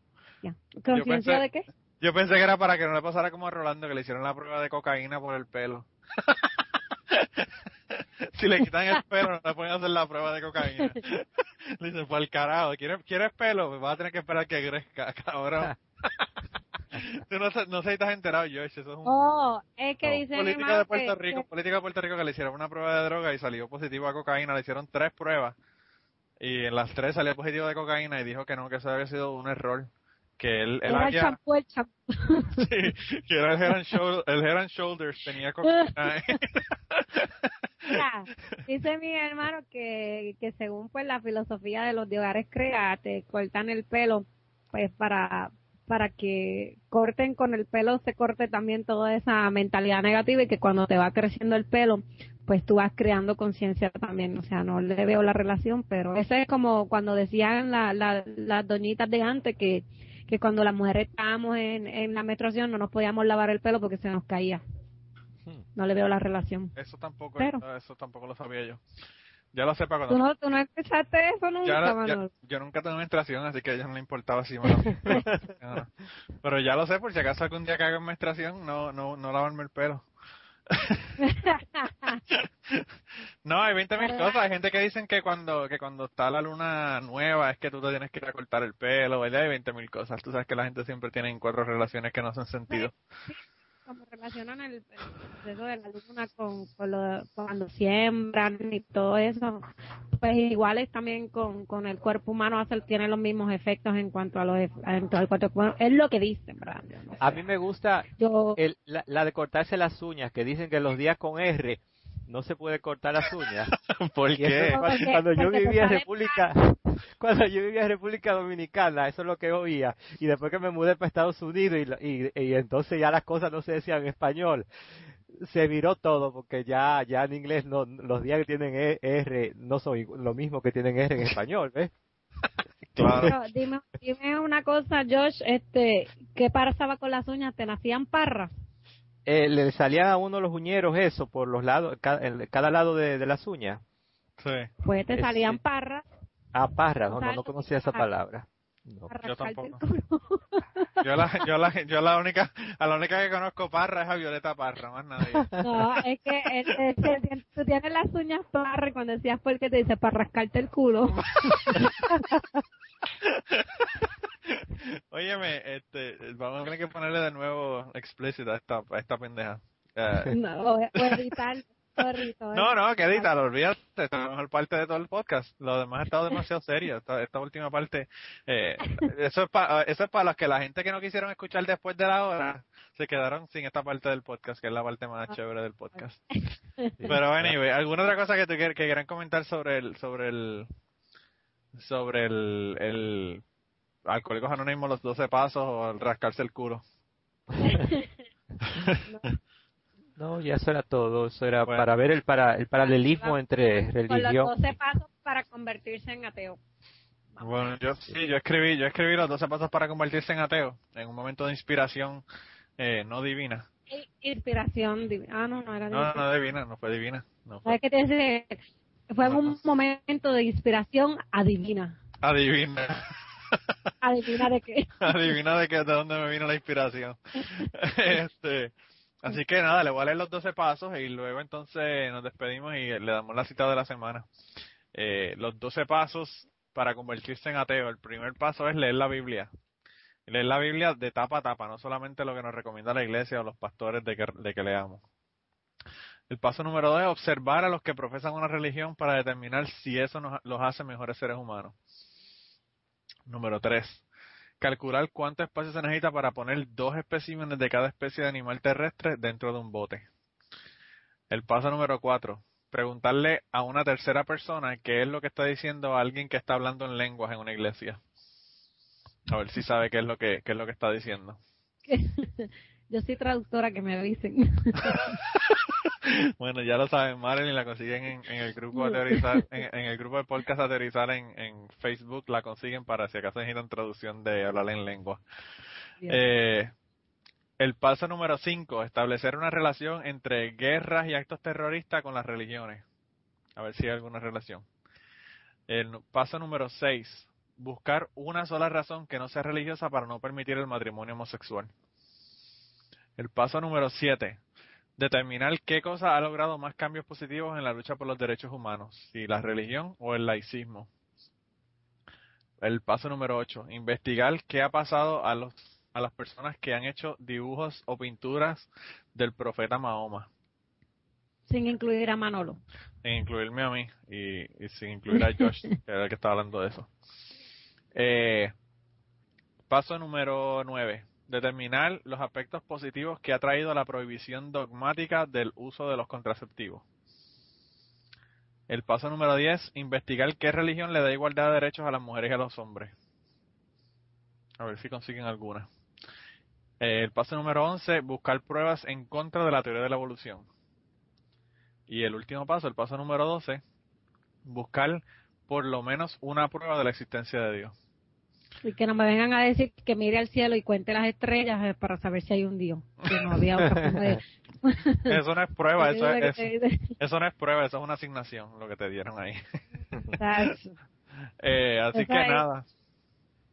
¿Conciencia de qué? Yo pensé que era para que no le pasara como a Rolando, que le hicieron la prueba de cocaína por el pelo. si le quitan el pelo, no le pueden hacer la prueba de cocaína. le dicen, por el carajo, ¿quieres, ¿quieres pelo? Pues vas a tener que esperar que crezca, cabrón. Tú no, no sé si estás enterado, George, eso es un Oh, es que No. dice mi político hermano de Puerto que- Rico, que- político de Puerto Rico que le hicieron una prueba de droga y salió positivo a cocaína, le hicieron tres pruebas y en las tres salió positivo de cocaína y dijo que no, que eso había sido un error, que él, él era el champú, el champú. sí, que era el head and, shoulder- el head and shoulders, tenía cocaína. Mira, dice mi hermano que, que según pues la filosofía de los de hogares crea, te cortan el pelo pues para para que corten con el pelo se corte también toda esa mentalidad negativa y que cuando te va creciendo el pelo pues tú vas creando conciencia también, o sea, no le veo la relación, pero eso es como cuando decían la, la- las doñitas de antes que, que cuando las mujeres estábamos en, en la menstruación no nos podíamos lavar el pelo porque se nos caía. No le veo la relación. Eso tampoco, Pero- eso tampoco lo sabía yo. Ya lo sé para ¿Tú cuando no, tú no escuchaste eso nunca, ya, yo nunca tuve menstruación, así que a ella no le importaba si me la- Pero ya lo sé, por si acaso algún día que haga menstruación, no, no, no lavarme el pelo. No, hay 20 mil cosas. Hay gente que dicen que cuando, que cuando está la luna nueva es que tú te tienes que ir a cortar el pelo, ¿verdad? Hay 20 mil cosas. Tú sabes que la gente siempre tiene cuatro relaciones que no hacen sentido. Como relacionan el, el proceso de la luna con, con lo, cuando siembran y todo eso, pues igual es también con, con el cuerpo humano hace, tiene los mismos efectos en cuanto a los en cuanto al cuerpo humano. Es lo que dicen, ¿verdad? Yo no sé. A mí me gusta Yo, el- la, la de cortarse las uñas, que dicen que los días con R no se puede cortar las uñas. ¿Por qué? cuando, Porque- cuando yo vivía en República, cuando yo vivía en República Dominicana, eso es lo que oía. Y después que me mudé para Estados Unidos y, la- y, y entonces ya las cosas no se decían en español, se viró todo porque ya ya en inglés no los días que tienen E- R no son lo mismo que tienen R en español, ¿ves? Claro. pero dime, dime una cosa, Josh, este, ¿qué pasaba con las uñas? ¿Te nacían parras? Eh, le salían a uno los uñeros eso por los lados, ca- en cada lado de, de las uñas. Sí. Pues te salían parras Ah, parra, no, no, ¿Sabes no lo que conocía esa palabra. No. yo tampoco. Yo la, yo la, yo la única, a la única que conozco Parra es a Violeta Parra, más nadie. No, es que es- es que tú tienes las uñas parras y cuando decías porque te dice para rascarte el culo. Óyeme, este, vamos a tener que ponerle de nuevo explícita a esta, a esta pendeja. Eh, No, o, editar, no, no, que edítalo, olvídate, esta es la mejor parte de todo el podcast. Lo demás ha estado demasiado serio. Esta, esta última parte, eh, eso es para, eso es para los que la gente que no quisieron escuchar después de la hora se quedaron sin esta parte del podcast, que es la parte más chévere del podcast. Pero anyway, ¿alguna otra cosa que, que, que quieran comentar sobre el, sobre el, sobre el, el Alcohólicos Anónimos, los 12 pasos o el rascarse el culo? No, ya eso era todo. Eso era Bueno. para ver el, para, el paralelismo entre Con los religión. 12 pasos para convertirse en ateo. Bueno, yo sí, yo escribí, yo escribí los 12 pasos para convertirse en ateo en un momento de inspiración eh, no divina. Inspiración divina. Ah, no, no era No, no, divina. no divina, no fue divina. No fue ¿Sabes qué te dice? Fue un momento de inspiración adivina. adivina. ¿Adivina de qué? Adivina de, qué, de dónde me vino la inspiración. este, así que nada, le voy a leer los 12 pasos y luego entonces nos despedimos y le damos la cita de la semana. Eh, los 12 pasos para convertirse en ateo. El primer paso es leer la Biblia. Leer la Biblia de tapa a tapa, no solamente lo que nos recomienda la iglesia o los pastores de que, de que leamos. El paso número dos es observar a los que profesan una religión para determinar si eso nos, los hace mejores seres humanos. Número tres, calcular cuánto espacio se necesita para poner dos especímenes de cada especie de animal terrestre dentro de un bote. El paso número cuatro, preguntarle a una tercera persona qué es lo que está diciendo a alguien que está hablando en lenguas en una iglesia. A ver si sabe qué es lo que, qué es lo que está diciendo. Yo soy traductora, que me avisen. Bueno, ya lo saben, Marilyn la consiguen en, en el grupo aterrizar, en, en el grupo de podcast aterrizar en, en Facebook la consiguen para si acaso necesitan traducción de hablar en lengua. Eh, el paso número 5, establecer una relación entre guerras y actos terroristas con las religiones. A ver si hay alguna relación. El paso número 6, buscar una sola razón que no sea religiosa para no permitir el matrimonio homosexual. El paso número 7, determinar qué cosa ha logrado más cambios positivos en la lucha por los derechos humanos, si la religión o el laicismo. El paso número 8, investigar qué ha pasado a los a las personas que han hecho dibujos o pinturas del profeta Mahoma, Sin incluir a Manolo. sin incluirme a mí y, y sin incluir a Josh, que era el que estaba hablando de eso. Eh, paso número 9, determinar los aspectos positivos que ha traído la prohibición dogmática del uso de los contraceptivos. El paso número 10, investigar qué religión le da igualdad de derechos a las mujeres y a los hombres. A ver si consiguen alguna. Eh, el paso número 11, buscar pruebas en contra de la teoría de la evolución. Y el último paso, el paso número 12, buscar por lo menos una prueba de la existencia de Dios. Y que no me vengan a decir que mire al cielo y cuente las estrellas eh, para saber si hay un Dios. Que no había otra forma de... Eso no es prueba, eso es, eso, eso no es prueba, eso es una asignación, lo que te dieron ahí. Eh, así que es. nada,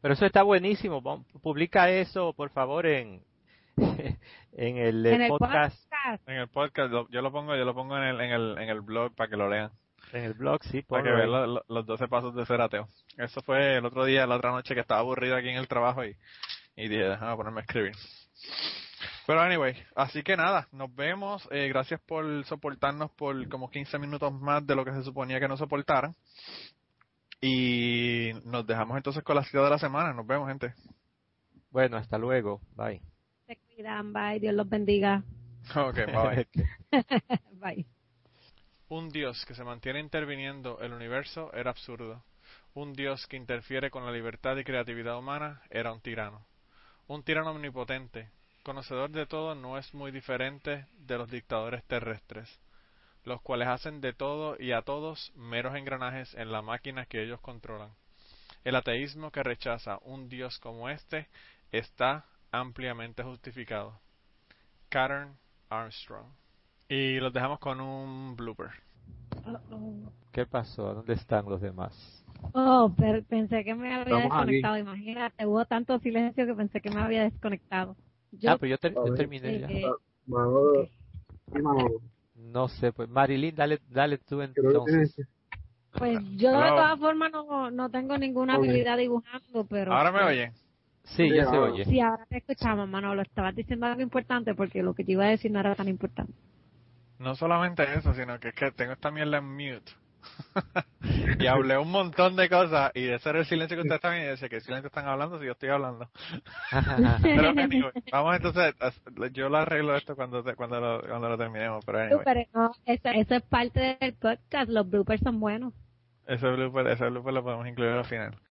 Pero eso está buenísimo. Publica eso, por favor, en, en el, eh, En el podcast, podcast. en el podcast, yo lo pongo, yo lo pongo en el, en el, en el blog para que lo lean. En el blog, sí, que vean ahí. lo- lo- los 12 pasos de ser ateo. Eso fue el otro día, la otra noche que estaba aburrido aquí en el trabajo y, y dije, déjame ponerme a escribir. Pero anyway, así que nada, nos vemos. Eh, gracias por soportarnos por como 15 minutos más de lo que se suponía que nos soportaran. Y nos dejamos entonces con la cita de la semana. Nos vemos, gente. Bueno, hasta luego. Bye. Se cuidan, bye, Dios los bendiga. Ok, bye. bye. Un Dios que se mantiene interviniendo el universo era absurdo. Un Dios que interfiere con la libertad y creatividad humana era un tirano. Un tirano omnipotente, conocedor de todo, no es muy diferente de los dictadores terrestres, los cuales hacen de todo y a todos meros engranajes en la máquina que ellos controlan. El ateísmo que rechaza un Dios como este está ampliamente justificado. Karen Armstrong. Y los dejamos con un blooper. ¿Qué pasó? ¿Dónde están los demás? Oh, pero pensé que me había Estamos aquí. desconectado. Imagínate, hubo tanto silencio que pensé que me había desconectado. Yo, ah, pero yo, ter- yo terminé ya. eh, Manolo, y Manolo, No sé, pues Marilyn, dale, dale tú entonces. pues yo de todas formas no, no tengo ninguna habilidad dibujando, pero... Ahora me oyen. Sí, ya se ahora. oye. Sí, ahora te escuchamos, Manolo. Estabas diciendo algo importante porque lo que te iba a decir no era tan importante. No solamente eso, sino que es que tengo esta mierda en mute. y hablé un montón de cosas y ese era el silencio que ustedes estaban y decía que silencio están hablando si yo estoy hablando. Pero anyway, vamos entonces, yo lo arreglo esto cuando te- cuando lo, cuando lo terminemos, pero anyway, Pero no, eso, eso es parte del podcast. Los bloopers son buenos. ese blooper, ese blooper lo podemos incluir al final.